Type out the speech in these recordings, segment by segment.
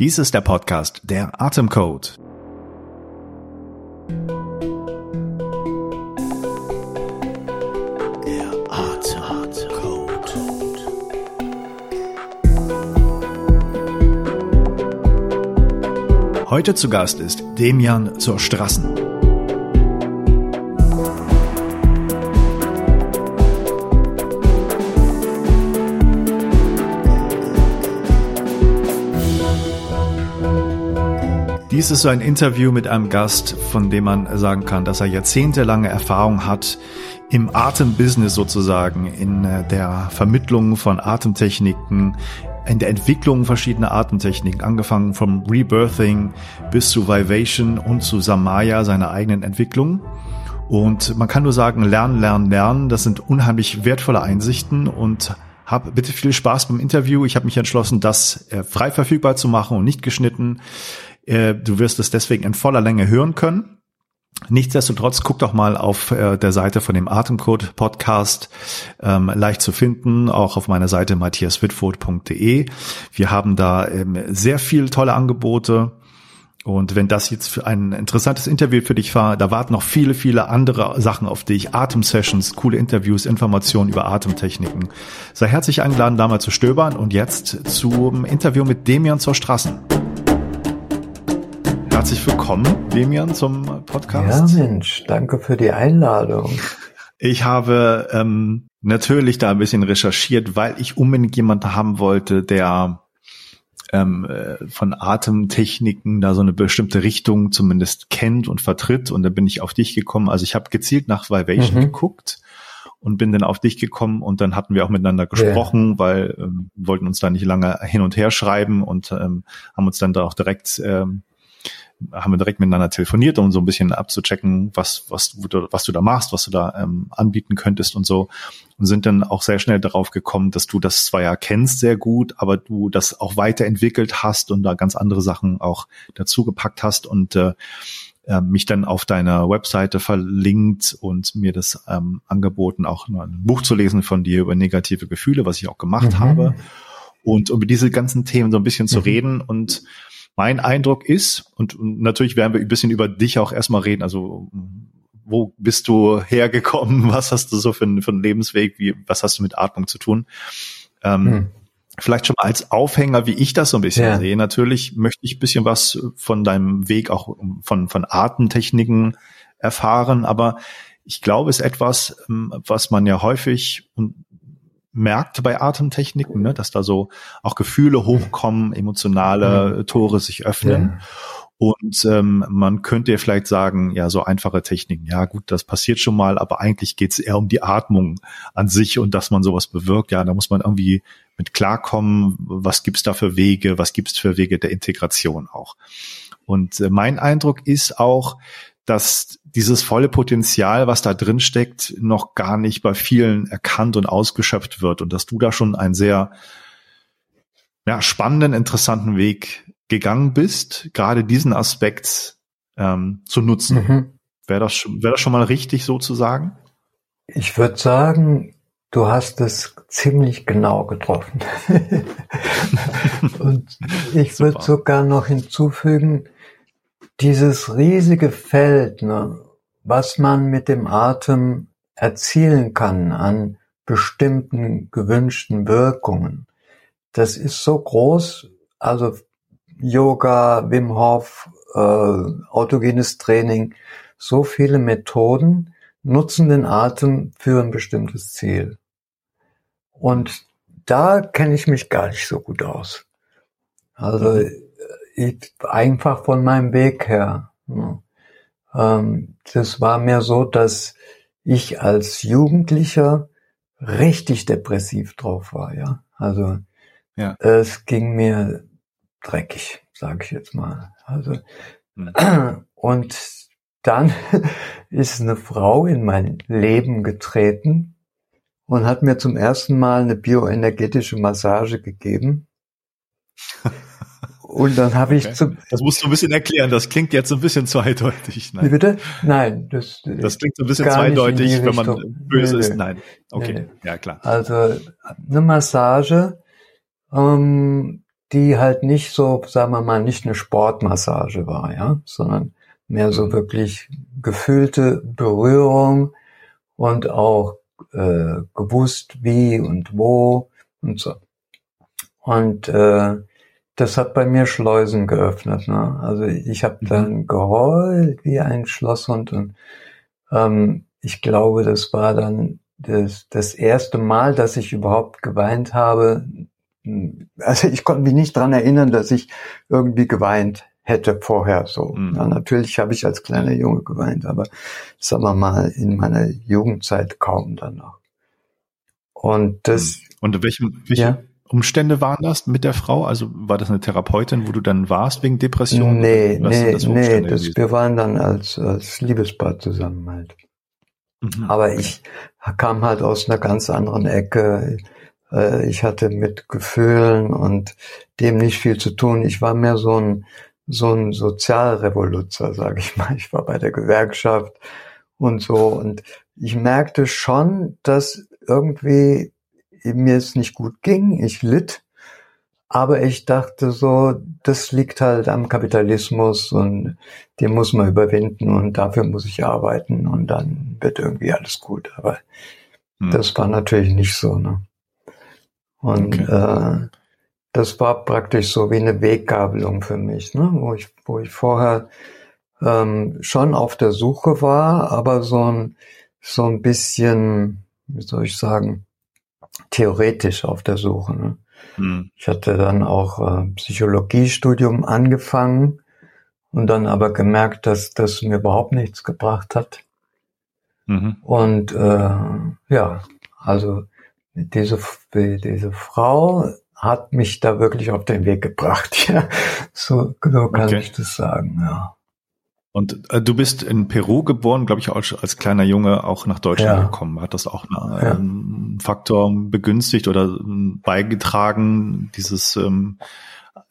Dies ist der Podcast Der Atemcode. Der Atemcode. Heute zu Gast ist Demian zur Strassen. Dies ist so ein Interview mit einem Gast, von dem man sagen kann, dass er jahrzehntelange Erfahrung hat im Atembusiness sozusagen, in äh, der Vermittlung von Atemtechniken, in der Entwicklung verschiedener Atemtechniken, angefangen vom Rebirthing bis zu Vivation und zu Samaya, seiner eigenen Entwicklung. Und man kann nur sagen, lernen, lernen, lernen, das sind unheimlich wertvolle Einsichten und hab bitte viel Spaß beim Interview. Ich habe mich entschlossen, das äh, frei verfügbar zu machen und nicht geschnitten. Äh, du wirst es deswegen in voller Länge hören können. Nichtsdestotrotz guck doch mal auf äh, der Seite von dem Atemcode Podcast ähm, leicht zu finden, auch auf meiner Seite matthiaswitford.de. Wir haben da ähm, sehr viel tolle Angebote. Und wenn das jetzt ein interessantes Interview für dich war, da warten noch viele, viele andere Sachen auf dich. Atemsessions, coole Interviews, Informationen über Atemtechniken. Sei herzlich eingeladen, da mal zu stöbern. Und jetzt zum Interview mit Demian zur Straßen herzlich willkommen, Demian, zum Podcast. Ja, Mensch, danke für die Einladung. Ich habe ähm, natürlich da ein bisschen recherchiert, weil ich unbedingt jemanden haben wollte, der ähm, äh, von Atemtechniken da so eine bestimmte Richtung zumindest kennt und vertritt. Und da bin ich auf dich gekommen. Also ich habe gezielt nach Vivation mhm. geguckt und bin dann auf dich gekommen und dann hatten wir auch miteinander gesprochen, ja. weil ähm, wollten uns da nicht lange hin und her schreiben und ähm, haben uns dann da auch direkt ähm, haben wir direkt miteinander telefoniert, um so ein bisschen abzuchecken, was, was, du, was du da machst, was du da ähm, anbieten könntest und so. Und sind dann auch sehr schnell darauf gekommen, dass du das zwar ja kennst sehr gut, aber du das auch weiterentwickelt hast und da ganz andere Sachen auch dazu gepackt hast und äh, äh, mich dann auf deiner Webseite verlinkt und mir das ähm, angeboten, auch ein Buch zu lesen von dir über negative Gefühle, was ich auch gemacht mhm. habe. Und um über diese ganzen Themen so ein bisschen zu mhm. reden und mein Eindruck ist, und, natürlich werden wir ein bisschen über dich auch erstmal reden, also wo bist du hergekommen, was hast du so für, einen, für einen Lebensweg, wie, was hast du mit Atmung zu tun? Ähm, hm. Vielleicht schon mal als Aufhänger, wie ich das so ein bisschen ja. sehe. Natürlich möchte ich ein bisschen was von deinem Weg auch von, von Artentechniken erfahren, aber ich glaube, es ist etwas, ähm, was man ja häufig und merkt bei Atemtechniken, ne, dass da so auch Gefühle hochkommen, emotionale mhm. Tore sich öffnen. Ja. Und ähm, man könnte ja vielleicht sagen, ja, so einfache Techniken, ja gut, das passiert schon mal, aber eigentlich geht es eher um die Atmung an sich und dass man sowas bewirkt. Ja, da muss man irgendwie mit klarkommen, was gibt's da für Wege, was gibt's für Wege der Integration auch. Und äh, mein Eindruck ist auch, dass dieses volle Potenzial, was da drin steckt, noch gar nicht bei vielen erkannt und ausgeschöpft wird und dass du da schon einen sehr ja, spannenden, interessanten Weg gegangen bist, gerade diesen Aspekt ähm, zu nutzen. Mhm. Wäre das, wäre das schon mal richtig so zu sagen? Ich würde sagen, du hast es ziemlich genau getroffen. und ich würde sogar noch hinzufügen, dieses riesige Feld, ne, was man mit dem Atem erzielen kann an bestimmten gewünschten Wirkungen, das ist so groß, also Yoga, Wim Hof, äh, autogenes Training, so viele Methoden nutzen den Atem für ein bestimmtes Ziel. Und da kenne ich mich gar nicht so gut aus. Also einfach von meinem Weg her. Ähm, das war mir so, dass ich als Jugendlicher richtig depressiv drauf war, ja. Also ja. es ging mir dreckig, sage ich jetzt mal. Also mhm. und dann ist eine Frau in mein Leben getreten und hat mir zum ersten Mal eine bioenergetische Massage gegeben. Und dann habe okay. ich zum Das musst du ein bisschen erklären, das klingt jetzt ein bisschen zweideutig. Nein. Wie bitte? Nein, das, das klingt so ein bisschen zweideutig, wenn man böse nee, ist. Nein. Okay, nee, ja klar. Also eine Massage, ähm, die halt nicht so, sagen wir mal, nicht eine Sportmassage war, ja, sondern mehr so mhm. wirklich gefühlte Berührung und auch äh, gewusst, wie und wo und so. Und äh, das hat bei mir Schleusen geöffnet. Ne? Also ich habe mhm. dann geheult wie ein Schlosshund und ähm, ich glaube, das war dann das, das erste Mal, dass ich überhaupt geweint habe. Also ich konnte mich nicht dran erinnern, dass ich irgendwie geweint hätte vorher so. Mhm. Ja, natürlich habe ich als kleiner Junge geweint, aber sagen wir mal in meiner Jugendzeit kaum danach. Und das. Und welche, welche ja? Umstände waren das mit der Frau? Also war das eine Therapeutin, wo du dann warst wegen Depression? Nee, nee, das nee, das, wir waren dann als, als Liebespaar zusammen halt. Mhm. Aber ich kam halt aus einer ganz anderen Ecke. Äh, ich hatte mit Gefühlen und dem nicht viel zu tun. Ich war mehr so ein, so ein Sozialrevoluzer, sage ich mal. Ich war bei der Gewerkschaft und so. Und ich merkte schon, dass irgendwie mir es nicht gut ging. Ich litt. Aber ich dachte so, das liegt halt am Kapitalismus und den muss man überwinden und dafür muss ich arbeiten und dann wird irgendwie alles gut. Aber hm. das war natürlich nicht so. Ne? Und okay. äh, das war praktisch so wie eine Weggabelung für mich, ne? wo ich, wo ich vorher ähm, schon auf der Suche war, aber so ein, so ein bisschen, wie soll ich sagen, theoretisch auf der Suche. Ne? Hm. Ich hatte dann auch äh, Psychologiestudium angefangen und dann aber gemerkt, dass das mir überhaupt nichts gebracht hat. Mhm. Und äh, ja, also diese, diese Frau hat mich da wirklich auf den Weg gebracht. Ja, so, so kann okay. ich das sagen. Ja. Und äh, du bist in Peru geboren, glaube ich, als, als, kleiner Junge auch nach Deutschland ja. gekommen. Hat das auch einen ja. ähm, Faktor begünstigt oder ähm, beigetragen, dieses ähm,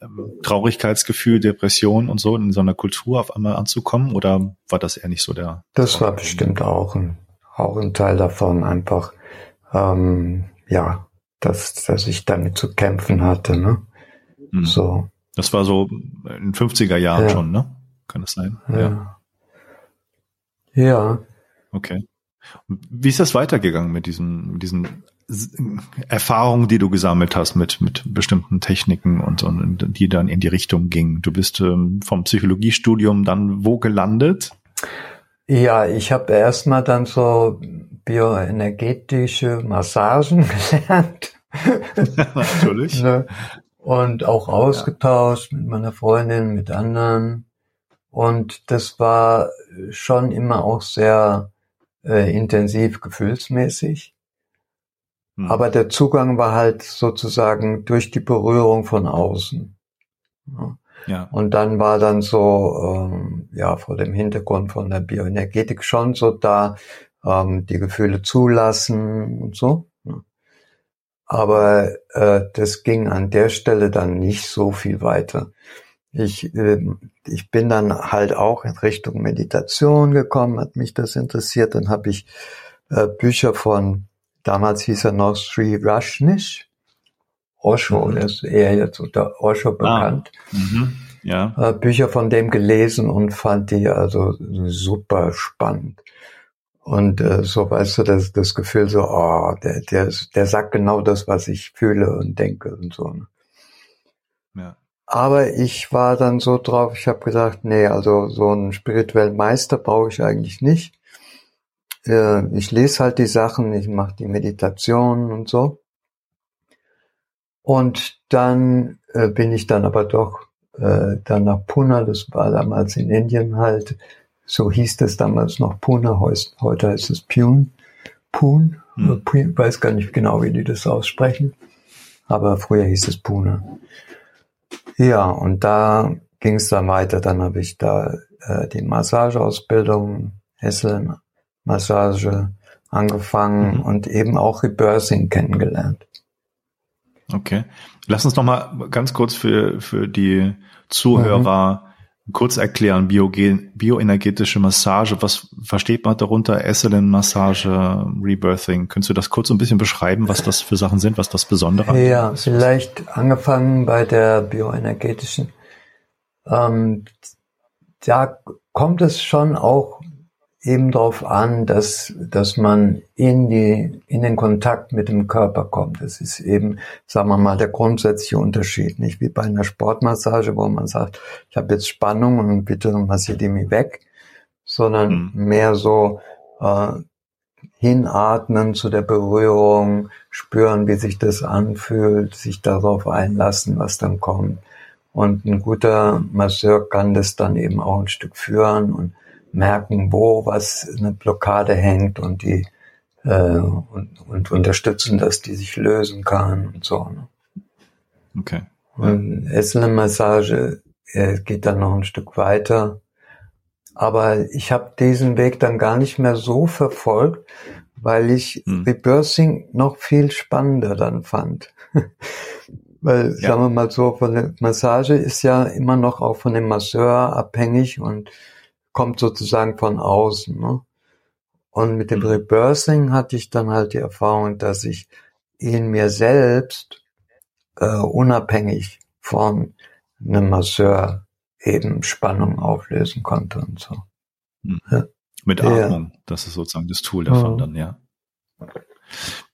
ähm, Traurigkeitsgefühl, Depression und so in so einer Kultur auf einmal anzukommen? Oder war das eher nicht so der? Das war bestimmt auch ein, auch ein Teil davon, einfach, ähm, ja, dass, dass ich damit zu kämpfen hatte, ne? Mhm. So. Das war so in 50er Jahren ja. schon, ne? Kann das sein? Ja. Ja. Okay. wie ist das weitergegangen mit diesen, mit diesen Erfahrungen, die du gesammelt hast mit, mit bestimmten Techniken und, und die dann in die Richtung gingen? Du bist ähm, vom Psychologiestudium dann wo gelandet? Ja, ich habe erstmal dann so bioenergetische Massagen gelernt. Natürlich. ne? Und auch ausgetauscht ja. mit meiner Freundin, mit anderen. Und das war schon immer auch sehr äh, intensiv gefühlsmäßig. Hm. Aber der Zugang war halt sozusagen durch die Berührung von außen. Ja. ja. Und dann war dann so, ähm, ja, vor dem Hintergrund von der Bioenergetik schon so da, ähm, die Gefühle zulassen und so. Aber äh, das ging an der Stelle dann nicht so viel weiter. Ich, äh, ich bin dann halt auch in Richtung Meditation gekommen, hat mich das interessiert. Dann habe ich äh, Bücher von, damals hieß er noch Sri Rajneesh, Osho, mhm. der ist eher jetzt unter Osho ah. bekannt. Ah. Mhm. Ja. Äh, Bücher von dem gelesen und fand die also super spannend. Und äh, so weißt du, das, das Gefühl so, oh, der, der, der sagt genau das, was ich fühle und denke und so. Ne? Ja. Aber ich war dann so drauf, ich habe gesagt, nee, also so einen spirituellen Meister brauche ich eigentlich nicht. Äh, ich lese halt die Sachen, ich mache die Meditation und so. Und dann äh, bin ich dann aber doch äh, dann nach Pune, das war damals in Indien halt, so hieß das damals noch Pune, heute heißt es Pune. Pune, hm. Pune, weiß gar nicht genau, wie die das aussprechen, aber früher hieß es Pune. Ja, und da ging es dann weiter. Dann habe ich da äh, die Massageausbildung, Massage angefangen mhm. und eben auch Rebirthing kennengelernt. Okay. Lass uns noch mal ganz kurz für, für die Zuhörer kurz erklären, Biogen, bioenergetische Massage, was versteht man darunter? Esselin-Massage, Rebirthing. Könntest du das kurz ein bisschen beschreiben, was das für Sachen sind, was das Besondere ist? Ja, vielleicht angefangen bei der bioenergetischen. Ähm, da kommt es schon auch eben darauf an, dass, dass man in die, in den Kontakt mit dem Körper kommt. Das ist eben, sagen wir mal, der grundsätzliche Unterschied. Nicht wie bei einer Sportmassage, wo man sagt, ich habe jetzt Spannung und bitte massiert die mich weg, sondern mhm. mehr so, äh, hinatmen zu der Berührung, spüren, wie sich das anfühlt, sich darauf einlassen, was dann kommt. Und ein guter Masseur kann das dann eben auch ein Stück führen und merken, wo was eine Blockade hängt und die äh, und, und unterstützen, dass die sich lösen kann und so. Ne? Okay. Und Esseln-Massage äh, geht dann noch ein Stück weiter. Aber ich habe diesen Weg dann gar nicht mehr so verfolgt, weil ich hm. Rebirthing noch viel spannender dann fand. weil, ja. sagen wir mal so, von der Massage ist ja immer noch auch von dem Masseur abhängig und kommt sozusagen von außen. Ne? Und mit dem mhm. Rebirthing hatte ich dann halt die Erfahrung, dass ich in mir selbst äh, unabhängig von einem Masseur eben Spannung auflösen konnte und so. Mhm. Ja. Mit Atmung, ja. das ist sozusagen das Tool davon mhm. dann, ja.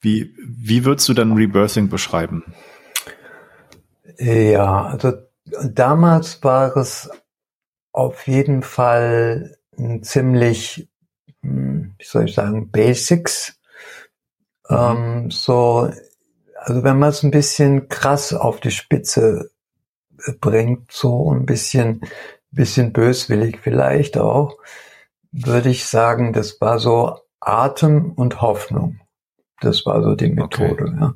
Wie, wie würdest du dann Rebirthing beschreiben? Ja, also damals war es auf jeden Fall ein ziemlich, hm, wie soll ich sagen, Basics. Mhm. Ähm, so, also wenn man es ein bisschen krass auf die Spitze äh, bringt, so ein bisschen, bisschen böswillig vielleicht auch, würde ich sagen, das war so Atem und Hoffnung. Das war so die Methode, okay. ja.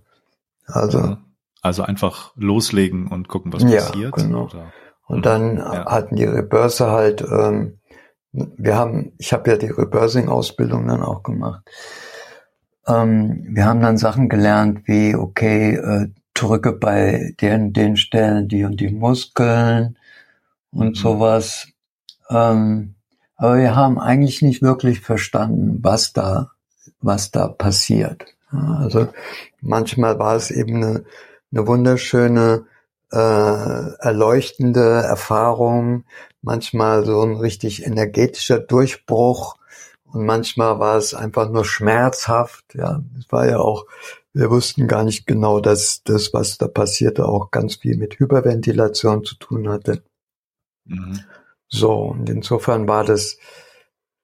Also, also einfach loslegen und gucken, was ja, passiert. Genau. Oder? Und mhm. dann ja. hatten die Rebörse halt, ähm, wir haben, ich habe ja die Rebörsing-Ausbildung dann auch gemacht. Ähm, wir haben dann Sachen gelernt wie, okay, äh, drücke bei den, den Stellen die und die Muskeln und mhm. sowas. Ähm, aber wir haben eigentlich nicht wirklich verstanden, was da, was da passiert. Also manchmal war es eben eine, eine wunderschöne äh, erleuchtende Erfahrung, manchmal so ein richtig energetischer Durchbruch und manchmal war es einfach nur schmerzhaft. Ja, es war ja auch, wir wussten gar nicht genau, dass das, was da passierte, auch ganz viel mit Hyperventilation zu tun hatte. Mhm. So, und insofern war das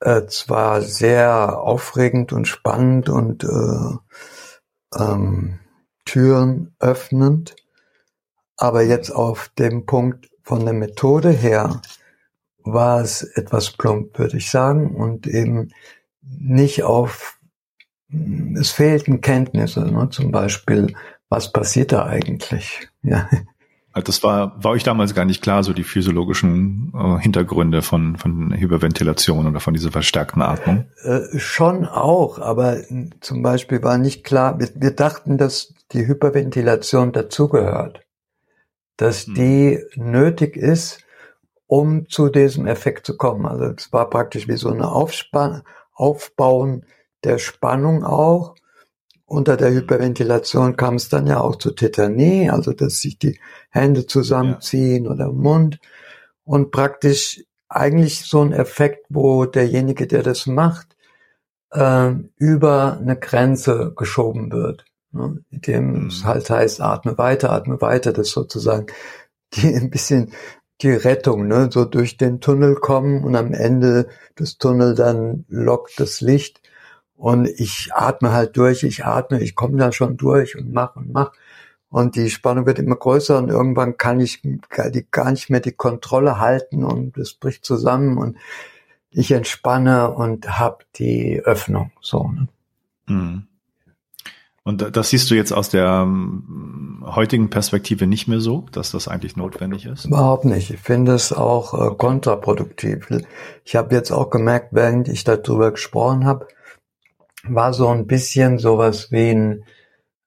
äh, zwar sehr aufregend und spannend und äh, ähm, Türen öffnend, aber jetzt auf dem Punkt von der Methode her war es etwas plump, würde ich sagen, und eben nicht auf, es fehlten Kenntnisse, ne? zum Beispiel, was passiert da eigentlich? Ja. Also das war, war euch damals gar nicht klar, so die physiologischen äh, Hintergründe von, von Hyperventilation oder von dieser verstärkten Atmung? Äh, schon auch, aber zum Beispiel war nicht klar, wir, wir dachten, dass die Hyperventilation dazugehört dass hm. die nötig ist, um zu diesem Effekt zu kommen. Also es war praktisch wie so eine Aufspann Aufbauen der Spannung auch. Unter der Hyperventilation kam es dann ja auch zu Tetanie, also dass sich die Hände zusammenziehen ja. oder Mund und praktisch eigentlich so ein Effekt, wo derjenige, der das macht, äh, über eine Grenze geschoben wird ne, dem mhm. es halt heißt, atme weiter, atme weiter, das ist sozusagen die ein bisschen die Rettung, ne, so durch den Tunnel kommen und am Ende des Tunnel dann lockt das Licht und ich atme halt durch, ich atme, ich komme da schon durch und mach und mach und die Spannung wird immer größer und irgendwann kann ich gar nicht mehr die Kontrolle halten und es bricht zusammen und ich entspanne und hab die Öffnung, so. Ne? Mhm. Und das siehst du jetzt aus der ähm, heutigen Perspektive nicht mehr so, dass das eigentlich notwendig ist? Überhaupt nicht. Ich finde es auch äh, kontraproduktiv. Ich habe jetzt auch gemerkt, während ich darüber gesprochen habe, war so ein bisschen sowas wie ein,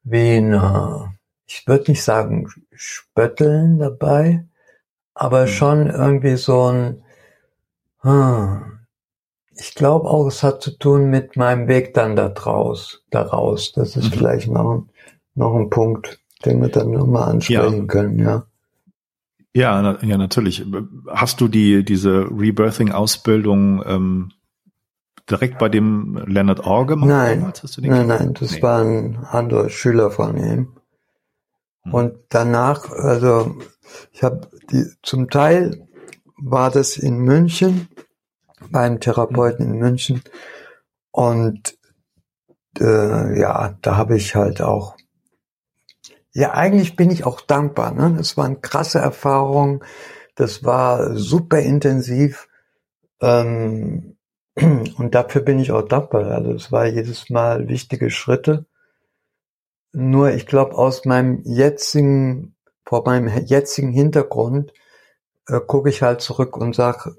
wie ein, äh, ich würde nicht sagen Spötteln dabei, aber mhm. schon irgendwie so ein, hm, ich glaube auch, es hat zu tun mit meinem Weg dann da draus, daraus. Das ist mhm. vielleicht noch, noch ein Punkt, den wir dann nochmal ansprechen ja. können, ja. Ja, ja, natürlich. Hast du die, diese Rebirthing-Ausbildung ähm, direkt bei dem Leonard Orr gemacht? Nein, nein, nein, das nee. war ein anderer Schüler von ihm. Hm. Und danach, also ich habe die zum Teil war das in München beim Therapeuten in München und äh, ja, da habe ich halt auch ja, eigentlich bin ich auch dankbar. Ne? Das waren krasse Erfahrungen. Das war super intensiv. Ähm, und dafür bin ich auch dankbar. Also es war jedes Mal wichtige Schritte. Nur ich glaube, aus meinem jetzigen, vor meinem jetzigen Hintergrund äh, gucke ich halt zurück und sage,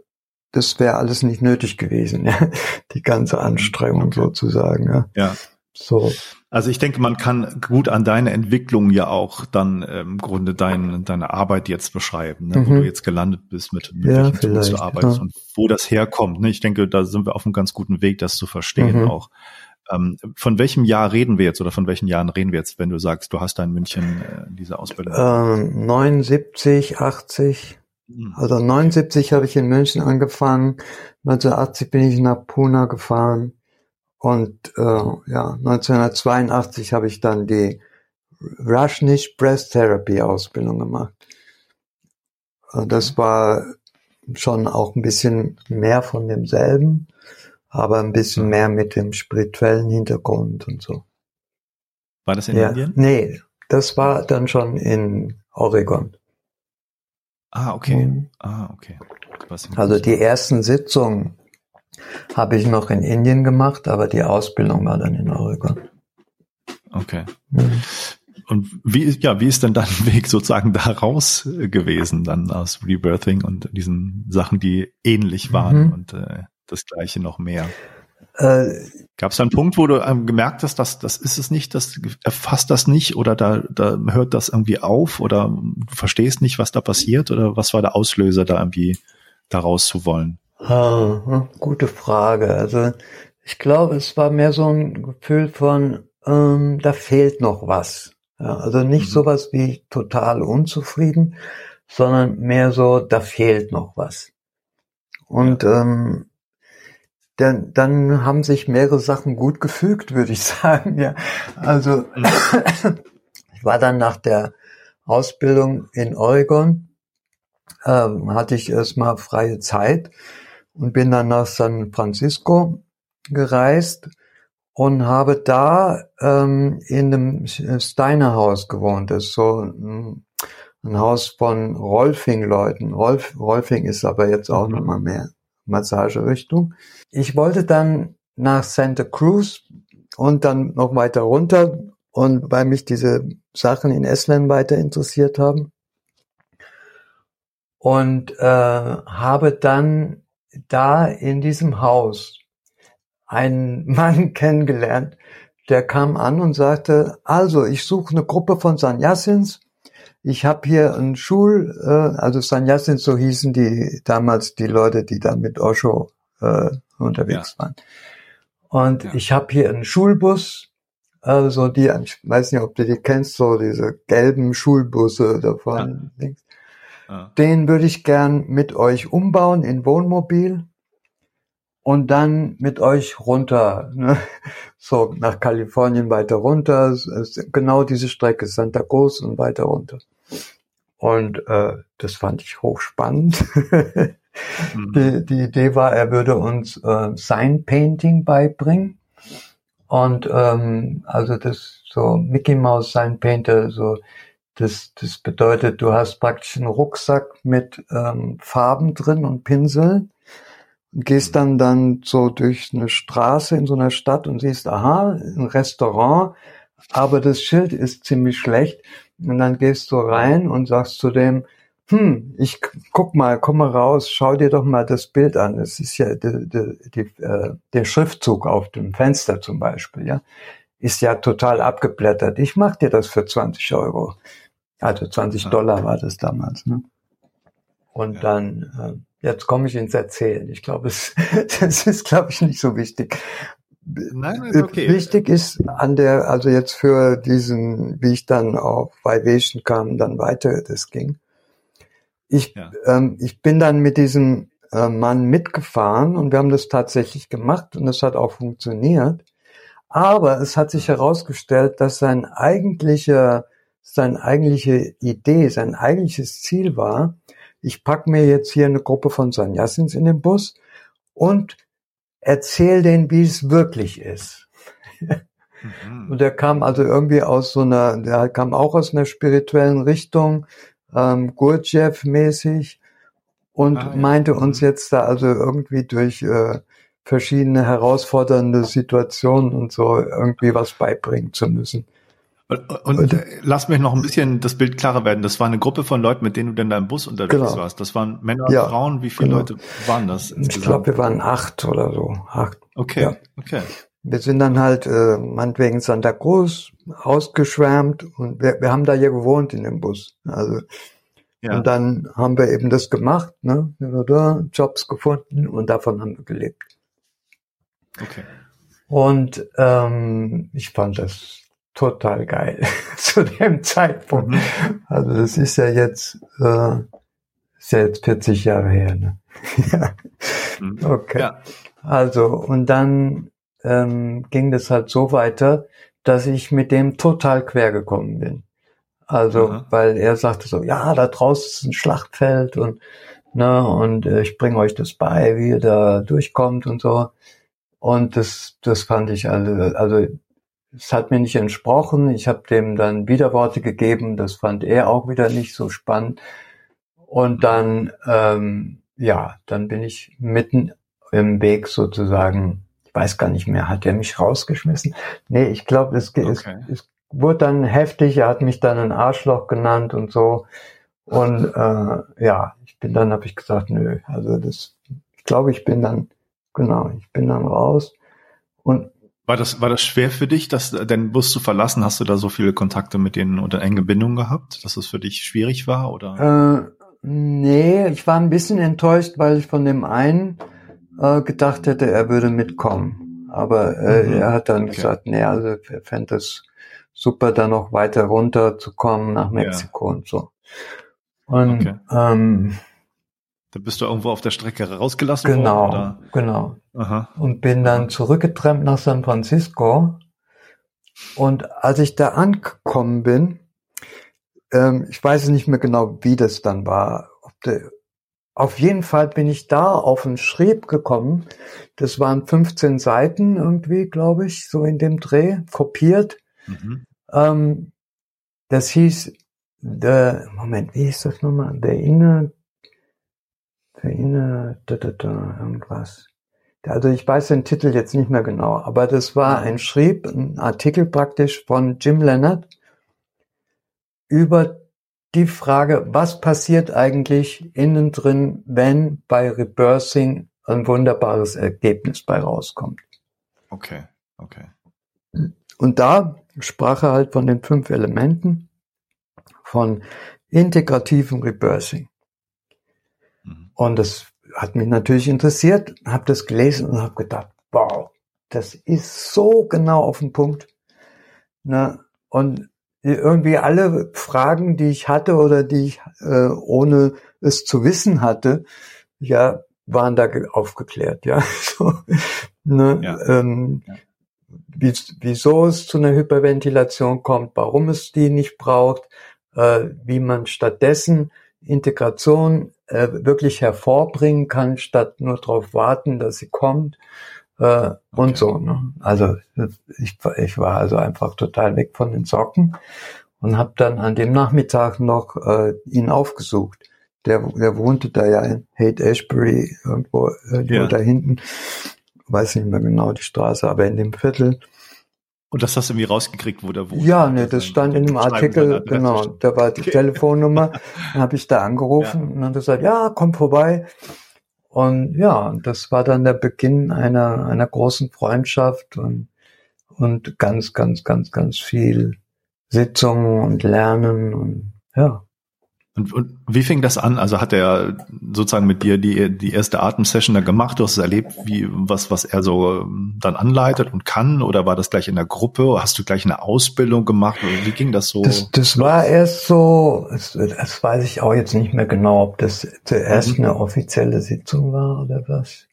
das wäre alles nicht nötig gewesen, ja? die ganze Anstrengung okay. sozusagen. Ja. ja. So. Also ich denke, man kann gut an deine Entwicklung ja auch dann äh, im Grunde dein, deine Arbeit jetzt beschreiben, ne? Mhm. wo du jetzt gelandet bist, mit, mit ja, welchen Tools du arbeitest ja. und wo das herkommt. Ne? Ich denke, da sind wir auf einem ganz guten Weg, das zu verstehen mhm. auch. Ähm, von welchem Jahr reden wir jetzt oder von welchen Jahren reden wir jetzt, wenn du sagst, du hast da in München äh, diese Ausbildung? Ähm, 79, 80. Mhm. Also 79 habe ich in München angefangen, 1980 bin ich nach Pune gefahren. Und äh, ja, 1982 habe ich dann die Rushnish Breast Therapy Ausbildung gemacht. Das war schon auch ein bisschen mehr von demselben, aber ein bisschen mehr mit dem spirituellen Hintergrund und so. War das in ja, Indien? Nee, das war dann schon in Oregon. Ah, okay. Mhm. Ah, okay. Also die ersten Sitzungen habe ich noch in Indien gemacht, aber die Ausbildung war dann in Oregon. Okay. Mhm. Und wie, ja, wie ist denn dein Weg sozusagen daraus gewesen, dann aus Rebirthing und diesen Sachen, die ähnlich waren mhm. und äh, das Gleiche noch mehr? Äh, Gab es da einen Punkt, wo du ähm, gemerkt hast, dass das ist es nicht, das erfasst das nicht oder da, da hört das irgendwie auf oder du verstehst nicht, was da passiert oder was war der Auslöser, da irgendwie daraus zu wollen? Ah, gute Frage. Also ich glaube, es war mehr so ein Gefühl von, ähm, da fehlt noch was. Ja, also nicht mhm. sowas wie total unzufrieden, sondern mehr so, da fehlt noch was. Und ähm, dann, dann haben sich mehrere Sachen gut gefügt, würde ich sagen. Ja, also mhm. ich war dann nach der Ausbildung in Oregon, ähm, hatte ich erstmal freie Zeit und bin dann nach San Francisco gereist und habe da ähm, in einem Steiner Haus gewohnt. Das ist so ein, ein Haus von Rolfing-Leuten. Rolf, Rolfing ist aber jetzt auch mhm. nochmal mehr Massagerichtung. Ich wollte dann nach Santa Cruz und dann noch weiter runter und weil mich diese Sachen in Estland weiter interessiert haben und äh, habe dann da in diesem Haus einen Mann kennengelernt, der kam an und sagte, also ich suche eine Gruppe von Sanyasins. Ich habe hier einen Schul, äh, also Sanyasins, so hießen die damals die Leute, die da mit Osho äh, unterwegs ja. waren. Und ja. ich habe hier einen Schulbus, also die, ich weiß nicht, ob du die kennst, so diese gelben Schulbusse davon ja. Den würde ich gern mit euch umbauen in Wohnmobil und dann mit euch runter, ne? so nach Kalifornien weiter runter, genau diese Strecke, Santa Cruz und weiter runter. Und äh, das fand ich hochspannend. mhm. die, die Idee war, er würde uns äh, Sign Painting beibringen. Und ähm, also das so Mickey Mouse Sign Painter, so das, das bedeutet, du hast praktisch einen Rucksack mit ähm, Farben drin und Pinseln und gehst dann dann so durch eine Straße in so einer Stadt und siehst, aha, ein Restaurant, aber das Schild ist ziemlich schlecht. Und dann gehst du rein und sagst zu dem, hm, ich guck mal, komm mal raus, schau dir doch mal das Bild an. Es ist ja die, die, die, äh, der Schriftzug auf dem Fenster zum Beispiel, ja, ist ja total abgeblättert. Ich mach dir das für 20 Euro. Also 20 Dollar war das damals. Ne? Und ja. dann, äh, jetzt komme ich ins Erzählen. Ich glaube, es, das ist, glaube ich, nicht so wichtig. Nein, ist okay. Wichtig ist an der, also jetzt für diesen, wie ich dann auf Vivation kam, dann weiter das ging. Ich, ja. ähm, ich bin dann mit diesem äh, Mann mitgefahren und wir haben das tatsächlich gemacht und es hat auch funktioniert. Aber es hat sich herausgestellt, dass sein eigentlicher, seine eigentliche Idee, sein eigentliches Ziel war, ich pack mir jetzt hier eine Gruppe von Sanyasins in den Bus und erzähl denen, wie es wirklich ist. Mhm. Und er kam also irgendwie aus so einer, der kam auch aus einer spirituellen Richtung, ähm, Gurdjieff-mäßig und ah, ja. meinte uns mhm. jetzt da also irgendwie durch äh, verschiedene herausfordernde Situationen und so irgendwie was beibringen zu müssen. Und, und äh, lass mich noch ein bisschen das Bild klarer werden. Das war eine Gruppe von Leuten, mit denen du denn da im Bus unterwegs genau. warst. Das waren Männer und ja, Frauen. Wie viele genau. Leute waren das insgesamt? Ich glaube, wir waren acht oder so. Acht. Okay, ja. okay. Wir sind dann halt äh, meinetwegen Santa Cruz ausgeschwärmt und wir, wir haben da ja gewohnt in dem Bus. Also ja. und dann haben wir eben das gemacht, ne? Jobs gefunden und davon haben wir gelebt. Okay. Und ähm, ich fand das total geil zu dem Zeitpunkt. Mhm. Also das ist ja jetzt, äh, ist ja jetzt 40 Jahre her. Ne? Mhm. okay. Ja. Also und dann ähm, ging das halt so weiter, dass ich mit dem total quer gekommen bin. Also, mhm. weil er sagte so, ja, da draußen ist ein Schlachtfeld und ne, und äh, ich bringe euch das bei, wie ihr da durchkommt und so. Und das, das fand ich also, also es hat mir nicht entsprochen. Ich habe dem dann Widerworte gegeben. Das fand er auch wieder nicht so spannend. Und dann, ähm, ja, dann bin ich mitten im Weg sozusagen. Ich weiß gar nicht mehr. Hat er mich rausgeschmissen? Nee, ich glaube, es, okay. es, es wurde dann heftig. Er hat mich dann ein Arschloch genannt und so. Und äh, ja, ich bin dann, habe ich gesagt, nö. Also das, ich glaube, ich bin dann, genau, ich bin dann raus. Und war das, war das schwer für dich, das, deinen Bus zu verlassen? Hast du da so viele Kontakte mit denen oder enge Bindungen gehabt, dass es für dich schwierig war? Oder? Äh, nee, ich war ein bisschen enttäuscht, weil ich von dem einen äh, gedacht hätte, er würde mitkommen. Aber äh, mhm. er hat dann okay. gesagt, nee, also er fände es super, da noch weiter runter zu kommen nach Mexiko ja. und so. Und okay. ähm, da bist du irgendwo auf der Strecke rausgelassen genau, worden? Oder? Genau, genau. Und bin dann zurückgetrennt nach San Francisco. Und als ich da angekommen bin, ähm, ich weiß nicht mehr genau, wie das dann war. Der, auf jeden Fall bin ich da auf ein Schrieb gekommen. Das waren 15 Seiten irgendwie, glaube ich, so in dem Dreh, kopiert. Mhm. Ähm, das hieß, the, Moment, wie hieß das nochmal? The Inner Vereine, da, da, da, irgendwas. Also ich weiß den Titel jetzt nicht mehr genau, aber das war ein Schrieb, ein Artikel praktisch von Jim Leonard über die Frage, was passiert eigentlich innen drin, wenn bei Rebirthing ein wunderbares Ergebnis bei rauskommt. Okay, okay. Und da sprach er halt von den fünf Elementen von integrativen Rebirthing. Und das hat mich natürlich interessiert, habe das gelesen und habe gedacht, wow, das ist so genau auf den Punkt. Na, und irgendwie alle Fragen, die ich hatte oder die ich äh, ohne es zu wissen hatte, ja, waren da aufgeklärt, ja. So, ne, ja. Ähm, ja. Wie, wieso es zu einer Hyperventilation kommt, warum es die nicht braucht, äh, wie man stattdessen Integration äh, wirklich hervorbringen kann, statt nur darauf warten, dass sie kommt äh, okay. und so. Ne? Also ich, ich war also einfach total weg von den Socken und habe dann an dem Nachmittag noch äh, ihn aufgesucht. Der, der wohnte da ja in Haight Ashbury irgendwo äh, ja. da hinten, weiß nicht mehr genau die Straße, aber in dem Viertel. Und das hast du irgendwie rausgekriegt, wo der wohnt? Ja, ne, das stand in dem Artikel, genau, da war die okay. Telefonnummer, dann habe ich da angerufen ja. und dann gesagt, ja, komm vorbei. Und ja, das war dann der Beginn einer, einer großen Freundschaft und, und ganz, ganz, ganz, ganz viel Sitzungen und Lernen und ja. Und, und wie fing das an? Also hat er sozusagen mit dir die, die erste Atemsession da gemacht? Du hast es erlebt, wie, was, was er so ähm, dann anleitet und kann? Oder war das gleich in der Gruppe? Hast du gleich eine Ausbildung gemacht? Oder wie ging das so? Das, das war erst so, das, das weiß ich auch jetzt nicht mehr genau, ob das zuerst mhm. eine offizielle Sitzung war oder was.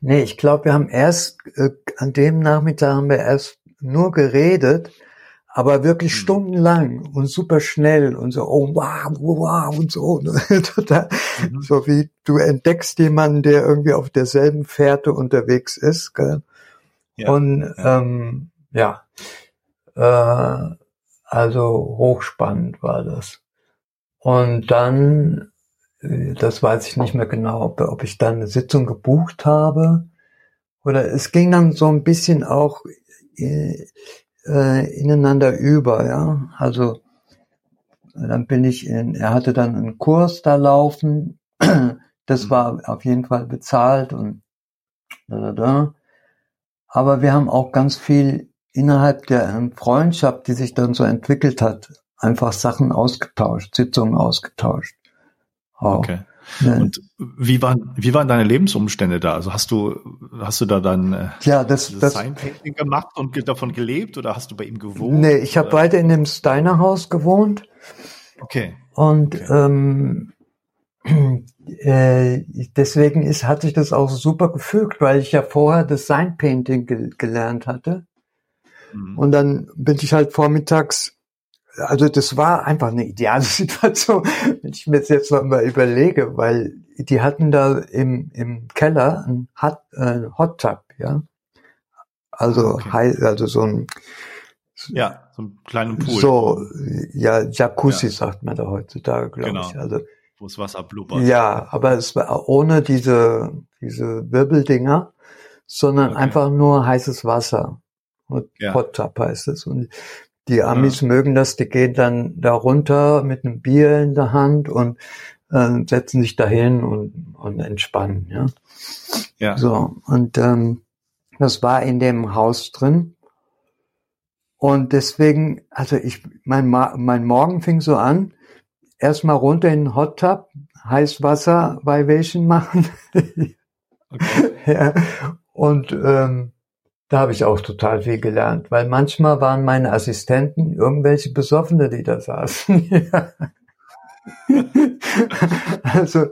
Nee, ich glaube, wir haben erst, äh, an dem Nachmittag haben wir erst nur geredet aber wirklich mhm. stundenlang und super schnell und so, oh wow, wow und so. Ne? Total, mhm. So wie du entdeckst jemanden, der irgendwie auf derselben Fährte unterwegs ist. Gell? Ja. Und ja, ähm, ja. Äh, also hochspannend war das. Und dann, äh, das weiß ich nicht mehr genau, ob, ob ich dann eine Sitzung gebucht habe. Oder es ging dann so ein bisschen auch äh, ineinander über, ja. Also dann bin ich in, er hatte dann einen Kurs da laufen, das war auf jeden Fall bezahlt und da, da, da. Aber wir haben auch ganz viel innerhalb der Freundschaft, die sich dann so entwickelt hat, einfach Sachen ausgetauscht, Sitzungen ausgetauscht. Auch. Okay. Und wie waren, wie waren deine Lebensumstände da? Also hast du, hast du da dann äh, ja, das, das Painting gemacht und davon gelebt oder hast du bei ihm gewohnt? Nee, ich habe weiter in dem Steiner Haus gewohnt. Okay. Und okay. Ähm, äh, deswegen ist, hat sich das auch super gefügt, weil ich ja vorher Design Painting ge gelernt hatte. Mhm. Und dann bin ich halt vormittags also das war einfach eine ideale Situation, wenn ich mir das jetzt noch mal überlege, weil die hatten da im, im Keller ein Hot, äh, Hot Tub, ja. Also, okay. also so ein ja, so einen kleinen Pool. So, ja, Jacuzzi ja. sagt man da heutzutage, glaube genau. ich. Also, wo das Wasser blubbert. Ja, aber es war ohne diese, diese Wirbeldinger, sondern okay. einfach nur heißes Wasser. Ja. Hot Tub heißt es. Und die Amis ja. mögen das, die gehen dann da runter mit einem Bier in der Hand und äh, setzen sich dahin und, und entspannen, ja. Ja. So, und ähm, das war in dem Haus drin. Und deswegen, also ich, mein, mein Morgen fing so an, erstmal runter in den Hot Tub, Heißwasser Vibration machen. okay. ja. Und ähm, da habe ich auch total viel gelernt, weil manchmal waren meine Assistenten irgendwelche Besoffene, die da saßen. also